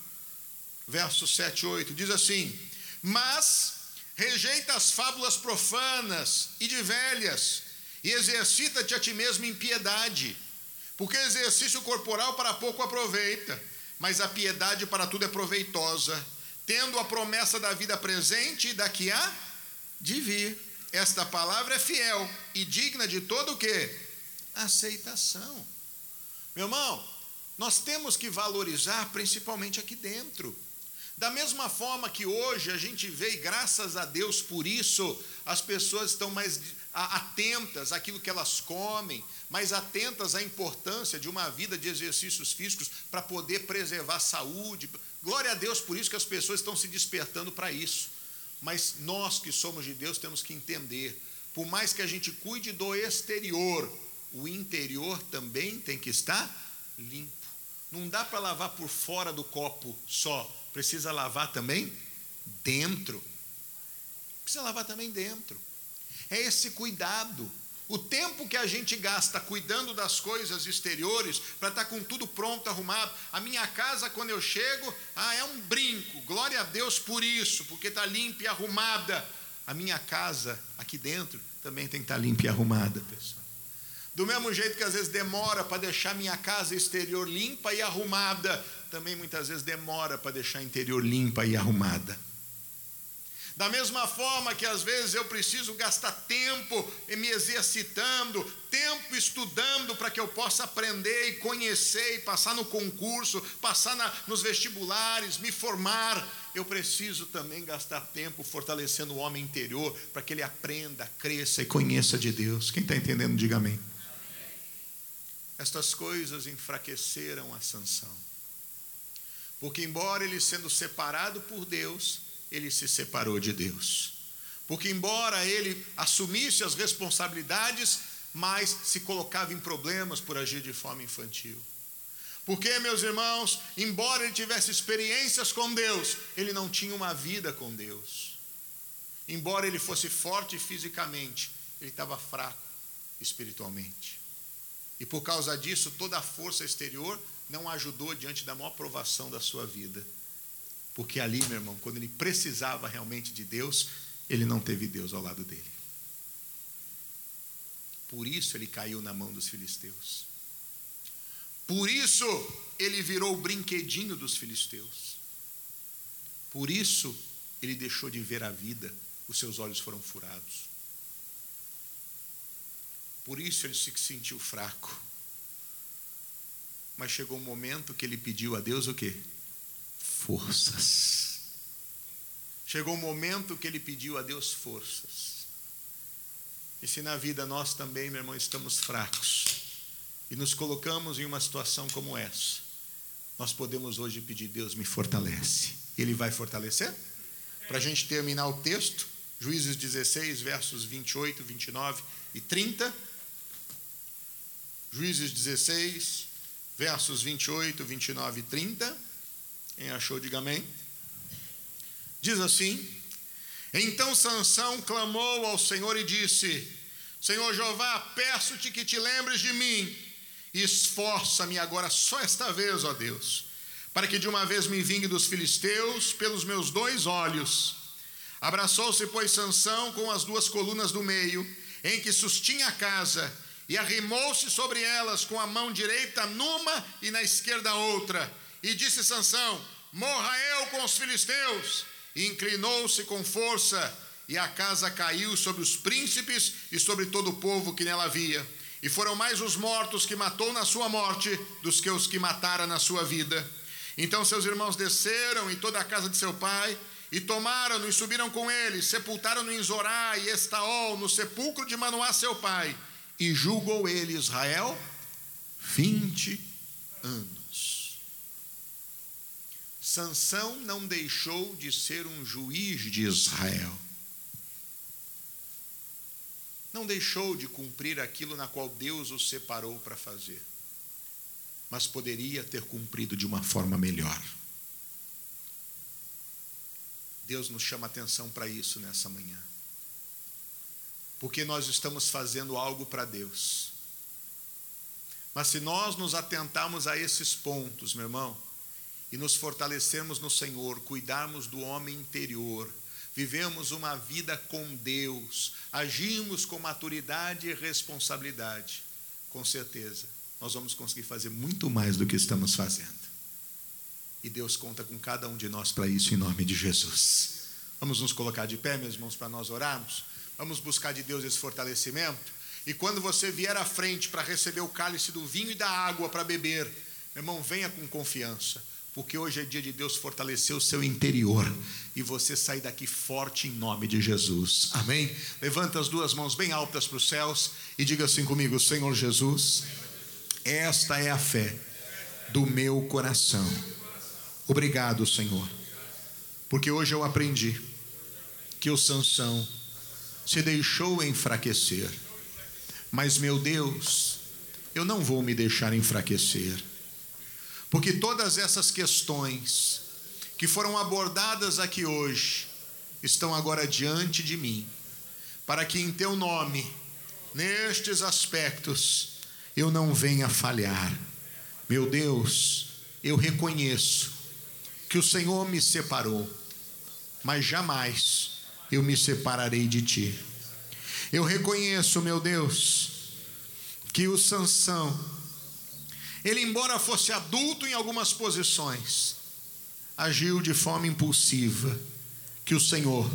verso 7 e 8. Diz assim: mas rejeita as fábulas profanas e de velhas, e exercita-te a ti mesmo em piedade, porque o exercício corporal para pouco aproveita, mas a piedade para tudo é proveitosa, tendo a promessa da vida presente e da que há de vir. Esta palavra é fiel e digna de todo o que? Aceitação. Meu irmão, nós temos que valorizar principalmente aqui dentro Da mesma forma que hoje a gente vê, e graças a Deus por isso, as pessoas estão mais atentas àquilo que elas comem, mais atentas à importância de uma vida de exercícios físicos para poder preservar a saúde. Glória a Deus por isso que as pessoas estão se despertando para isso. Mas nós que somos de Deus temos que entender, por mais que a gente cuide do exterior, o interior também tem que estar limpo. Não dá para lavar por fora do copo só, precisa lavar também dentro. Precisa lavar também dentro. É esse cuidado. O tempo que a gente gasta cuidando das coisas exteriores, para estar tá com tudo pronto, arrumado. A minha casa, quando eu chego, ah, é um brinco. Glória a Deus por isso, porque está limpa e arrumada. A minha casa, aqui dentro, também tem que estar tá limpa e arrumada, pessoal. Do mesmo jeito que às vezes demora para deixar minha casa exterior limpa e arrumada, também muitas vezes demora para deixar interior limpa e arrumada. Da mesma forma que às vezes eu preciso gastar tempo me exercitando, tempo estudando para que eu possa aprender e conhecer e passar no concurso, passar na, nos vestibulares, me formar, eu preciso também gastar tempo fortalecendo o homem interior para que ele aprenda, cresça e conheça de Deus. Quem está entendendo, diga amém. Estas coisas enfraqueceram a Sansão. Porque embora ele sendo separado por Deus, ele se separou de Deus. Porque, embora ele assumisse as responsabilidades, mas se colocava em problemas por agir de forma infantil. Porque, meus irmãos, embora ele tivesse experiências com Deus, ele não tinha uma vida com Deus. Embora ele fosse forte fisicamente, ele estava fraco espiritualmente. E por causa disso, toda a força exterior não ajudou diante da maior provação da sua vida. Porque ali, meu irmão, quando ele precisava realmente de Deus, ele não teve Deus ao lado dele. Por isso ele caiu na mão dos filisteus. Por isso ele virou o brinquedinho dos filisteus. Por isso ele deixou de ver a vida, os seus olhos foram furados. Por isso ele se sentiu fraco. Mas chegou um momento que ele pediu a Deus o quê? forças. Chegou o momento que ele pediu a Deus forças. E se na vida nós também, meu irmão, estamos fracos e nos colocamos em uma situação como essa, nós podemos hoje pedir: Deus me fortalece. Ele vai fortalecer? Para a gente terminar o texto, Juízes 16, versos 28, 29 e 30. Juízes 16, versos 28, 29 e 30. Quem achou, diga amém. Diz assim: Então Sansão clamou ao Senhor e disse: Senhor Jeová, peço-te que te lembres de mim, esforça-me agora só esta vez, ó Deus, para que de uma vez me vingue dos filisteus pelos meus dois olhos. Abraçou-se, pois, Sansão com as duas colunas do meio, em que sustinha a casa, e arrimou-se sobre elas com a mão direita numa e na esquerda outra e disse Sansão: Morra eu com os filisteus. E inclinou-se com força, e a casa caiu sobre os príncipes e sobre todo o povo que nela havia. E foram mais os mortos que matou na sua morte dos que os que matara na sua vida. Então seus irmãos desceram em toda a casa de seu pai, e tomaram-no e subiram com ele, sepultaram-no em Zorá e Estaol, no sepulcro de Manoá, seu pai, e julgou ele Israel vinte anos. Sansão não deixou de ser um juiz de Israel. Não deixou de cumprir aquilo na qual Deus o separou para fazer. Mas poderia ter cumprido de uma forma melhor. Deus nos chama atenção para isso nessa manhã. Porque nós estamos fazendo algo para Deus. Mas se nós nos atentarmos a esses pontos, meu irmão, e nos fortalecermos no Senhor, cuidarmos do homem interior, vivemos uma vida com Deus, agimos com maturidade e responsabilidade, com certeza, nós vamos conseguir fazer muito mais do que estamos fazendo. E Deus conta com cada um de nós para isso, em nome de Jesus. Vamos nos colocar de pé, meus irmãos, para nós orarmos. Vamos buscar de Deus esse fortalecimento. E quando você vier à frente para receber o cálice do vinho e da água para beber, irmão, venha com confiança porque hoje é dia de Deus fortalecer o seu interior e você sair daqui forte em nome de Jesus. Amém? Levanta as duas mãos bem altas para os céus e diga assim comigo: Senhor Jesus, esta é a fé do meu coração. Obrigado, Senhor, porque hoje eu aprendi que o Sansão se deixou enfraquecer. Mas, meu Deus, eu não vou me deixar enfraquecer, porque todas essas questões que foram abordadas aqui hoje estão agora diante de mim, para que em teu nome, nestes aspectos, eu não venha falhar. Meu Deus, eu reconheço que o Senhor me separou, mas jamais eu me separarei de ti. Eu reconheço, meu Deus, que o Sansão, ele embora fosse adulto em algumas posições, agiu de forma impulsiva. Que o Senhor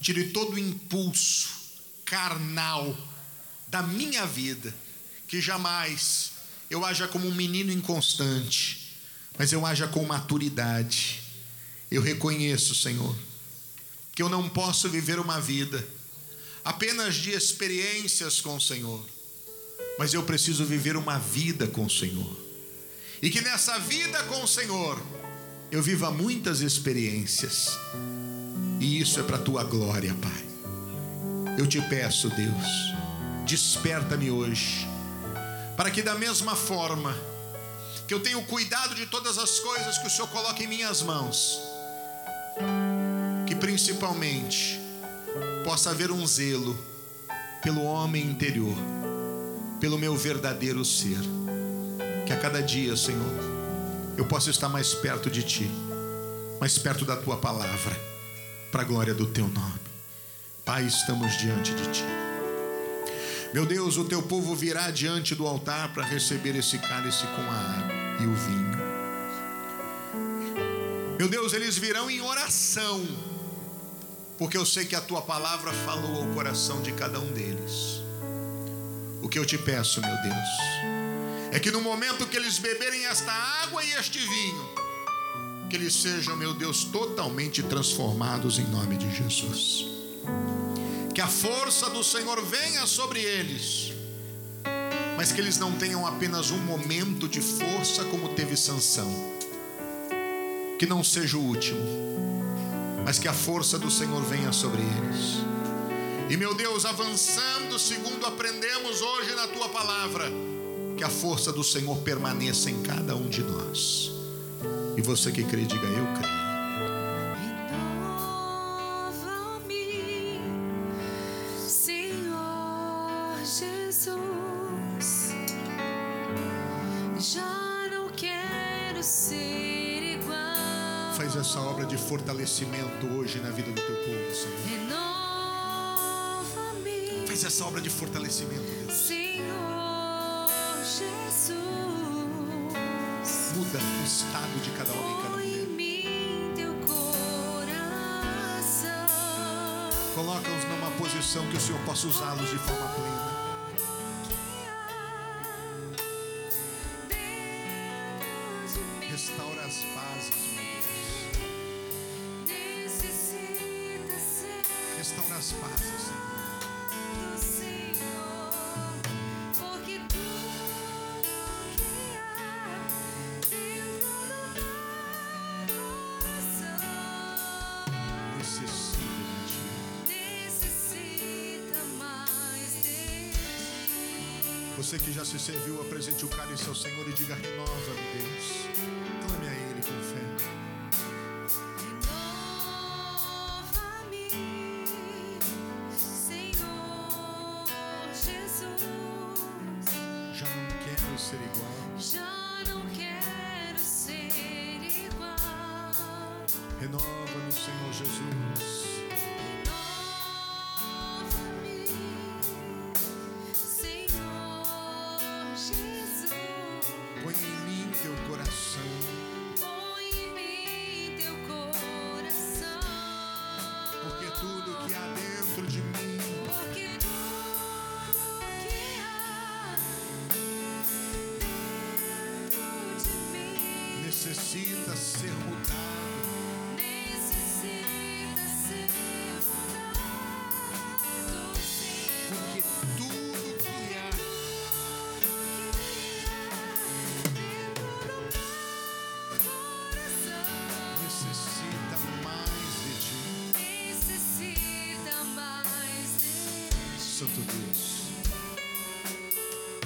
tire todo o impulso carnal da minha vida, que jamais eu haja como um menino inconstante, mas eu haja com maturidade. Eu reconheço, Senhor, que eu não posso viver uma vida apenas de experiências com o Senhor, mas eu preciso viver uma vida com o Senhor. E que nessa vida com o Senhor eu viva muitas experiências. E isso é para a tua glória, Pai. Eu te peço, Deus, desperta-me hoje, para que da mesma forma que eu tenho cuidado de todas as coisas que o Senhor coloca em minhas mãos, principalmente possa haver um zelo pelo homem interior, pelo meu verdadeiro ser. Que a cada dia, Senhor, eu possa estar mais perto de Ti, mais perto da Tua palavra, para a glória do Teu nome. Pai, estamos diante de Ti. Meu Deus, o Teu povo virá diante do altar para receber esse cálice com a água e o vinho. Meu Deus, eles virão em oração porque eu sei que a tua palavra falou ao coração de cada um deles. O que eu te peço, meu Deus, é que no momento que eles beberem esta água e este vinho, que eles sejam, meu Deus, totalmente transformados em nome de Jesus. Que a força do Senhor venha sobre eles, mas que eles não tenham apenas um momento de força como teve Sansão. Que não seja o último mas que a força do Senhor venha sobre eles. E meu Deus, avançando segundo aprendemos hoje na tua palavra, que a força do Senhor permaneça em cada um de nós. E você que crê, diga eu creio. Fortalecimento hoje na vida do teu povo, Senhor. Faz essa obra de fortalecimento, Deus. Senhor Jesus. Muda o estado de cada homem e cada mulher. Coloca-os numa posição que o Senhor possa usá-los de forma plena. Você que já se serviu, apresente o cálice ao Senhor e diga: renova-me, Deus. Clame a Ele com fé. Renova-me, Senhor Jesus. Já não quero ser igual. Já não quero ser igual. Renova-me, Senhor Jesus. Necessita ser mudado. Necessita ser mudado. Porque tudo que há Dentro do meu coração necessita mais de ti, necessita mais de Santo Deus.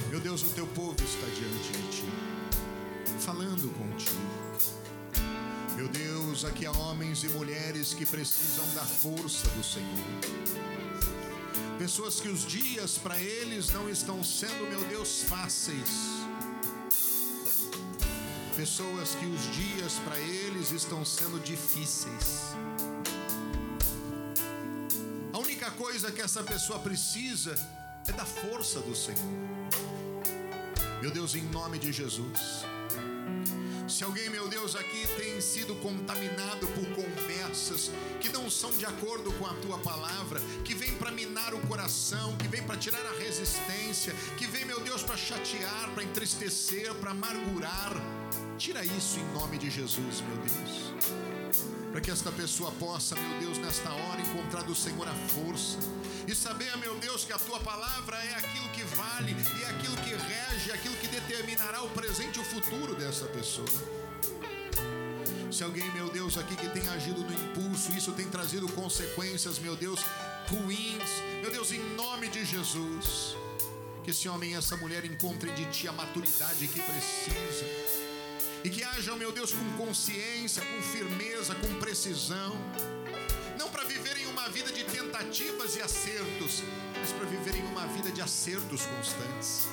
Meu Deus, o teu povo está diante de ti, falando contigo. Meu Deus, aqui há homens e mulheres que precisam da força do Senhor. Pessoas que os dias para eles não estão sendo, meu Deus, fáceis. Pessoas que os dias para eles estão sendo difíceis. A única coisa que essa pessoa precisa é da força do Senhor. Meu Deus, em nome de Jesus. Se alguém, meu Deus, aqui tem sido contaminado por conversas que não são de acordo com a tua palavra, que vem para minar o coração, que vem para tirar a resistência, que vem, meu Deus, para chatear, para entristecer, para amargurar, tira isso em nome de Jesus, meu Deus. Para que esta pessoa possa, meu Deus, nesta hora encontrar do Senhor a força e saber, meu Deus, que a tua palavra é aquilo que vale e é aquilo que rege, é aquilo que determinará o presente e o futuro dessa pessoa. Se alguém, meu Deus, aqui que tem agido no impulso, isso tem trazido consequências, meu Deus, ruins, meu Deus, em nome de Jesus, que esse homem e essa mulher encontrem de ti a maturidade que precisa e que hajam, meu Deus, com consciência, com firmeza, com precisão, não para viverem uma vida de tentativas e acertos, mas para viverem uma vida de acertos constantes.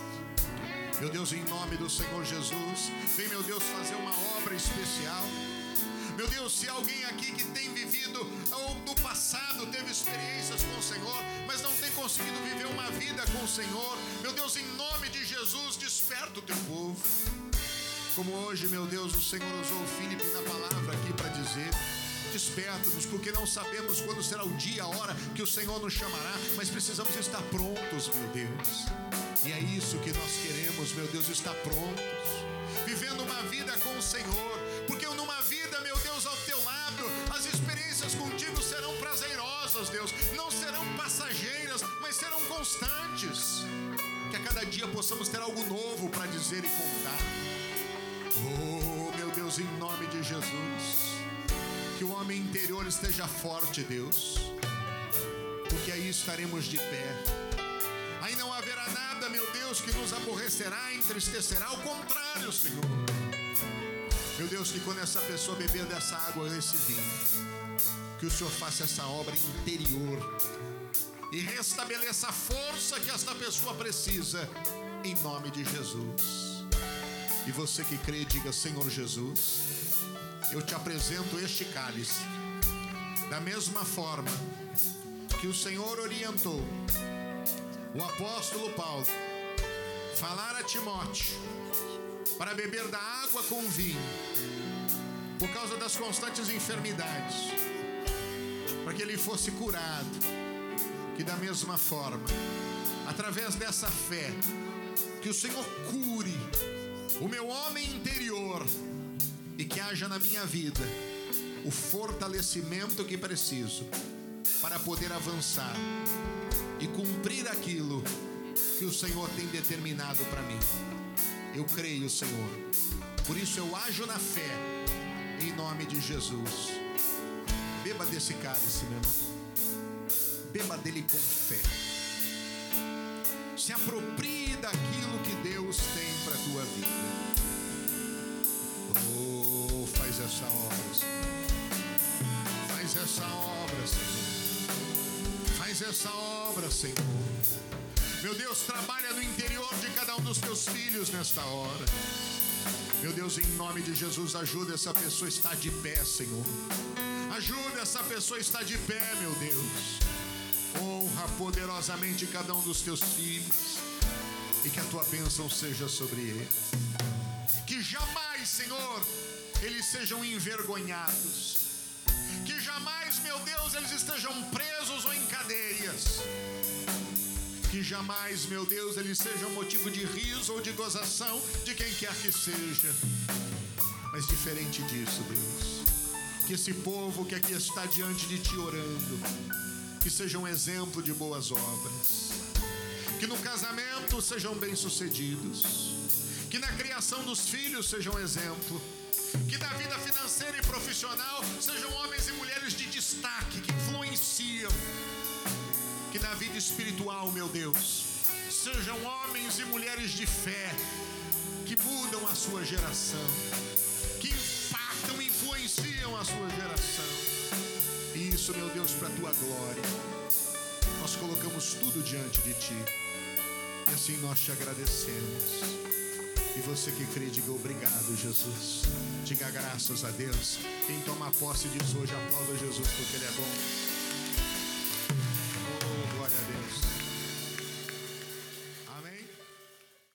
Meu Deus, em nome do Senhor Jesus, vem, meu Deus, fazer uma obra especial. Meu Deus, se alguém aqui que tem vivido ou no passado teve experiências com o Senhor, mas não tem conseguido viver uma vida com o Senhor, meu Deus, em nome de Jesus, desperta o teu povo. Como hoje, meu Deus, o Senhor usou o Filipe na palavra aqui para dizer: Desperta-nos, porque não sabemos quando será o dia, a hora que o Senhor nos chamará, mas precisamos estar prontos, meu Deus. E é isso que nós queremos, meu Deus, estar prontos, vivendo uma vida com o Senhor, porque numa vida, meu Deus, ao teu lado, as experiências contigo serão prazerosas, Deus, não serão passageiras, mas serão constantes. Que a cada dia possamos ter algo novo para dizer e contar. Oh, meu Deus, em nome de Jesus, que o homem interior esteja forte, Deus, porque aí estaremos de pé. Aí não haverá nada, meu Deus, que nos aborrecerá, entristecerá, ao contrário, Senhor. Meu Deus, que quando essa pessoa beber dessa água, desse vinho, que o Senhor faça essa obra interior e restabeleça a força que esta pessoa precisa, em nome de Jesus. E você que crê, diga: Senhor Jesus, eu te apresento este cálice. Da mesma forma que o Senhor orientou o apóstolo Paulo falar a Timóteo para beber da água com vinho, por causa das constantes enfermidades, para que ele fosse curado, que da mesma forma, através dessa fé, que o Senhor cure o meu homem interior e que haja na minha vida o fortalecimento que preciso para poder avançar e cumprir aquilo que o Senhor tem determinado para mim. Eu creio, Senhor. Por isso eu ajo na fé, em nome de Jesus. Beba desse cálice, meu irmão. Beba dele com fé. Se aproprie daquilo que Deus tem para a tua vida. Oh, faz essa obra, Senhor. Faz essa obra, Senhor. Faz essa obra, Senhor. Meu Deus, trabalha no interior de cada um dos teus filhos nesta hora. Meu Deus, em nome de Jesus, ajuda essa pessoa a estar de pé, Senhor. Ajuda essa pessoa a estar de pé, meu Deus. Honra poderosamente cada um dos teus filhos e que a tua bênção seja sobre eles. Que jamais, Senhor, eles sejam envergonhados. Que jamais, meu Deus, eles estejam presos ou em cadeias. Que jamais, meu Deus, eles sejam motivo de riso ou de gozação de quem quer que seja. Mas diferente disso, Deus, que esse povo que aqui está diante de Ti orando, que seja um exemplo de boas obras, que no casamento sejam bem-sucedidos, que na criação dos filhos sejam exemplo, que na vida financeira e profissional sejam homens e mulheres de destaque, que influenciam, que na vida espiritual, meu Deus, sejam homens e mulheres de fé, que mudam a sua geração, que impactam e influenciam a sua geração. Isso, meu Deus, para a tua glória. Nós colocamos tudo diante de ti. E assim nós te agradecemos. E você que crê, diga obrigado, Jesus. Diga graças a Deus. Quem toma posse diz hoje, aplauda Jesus porque Ele é bom. Oh, glória a Deus.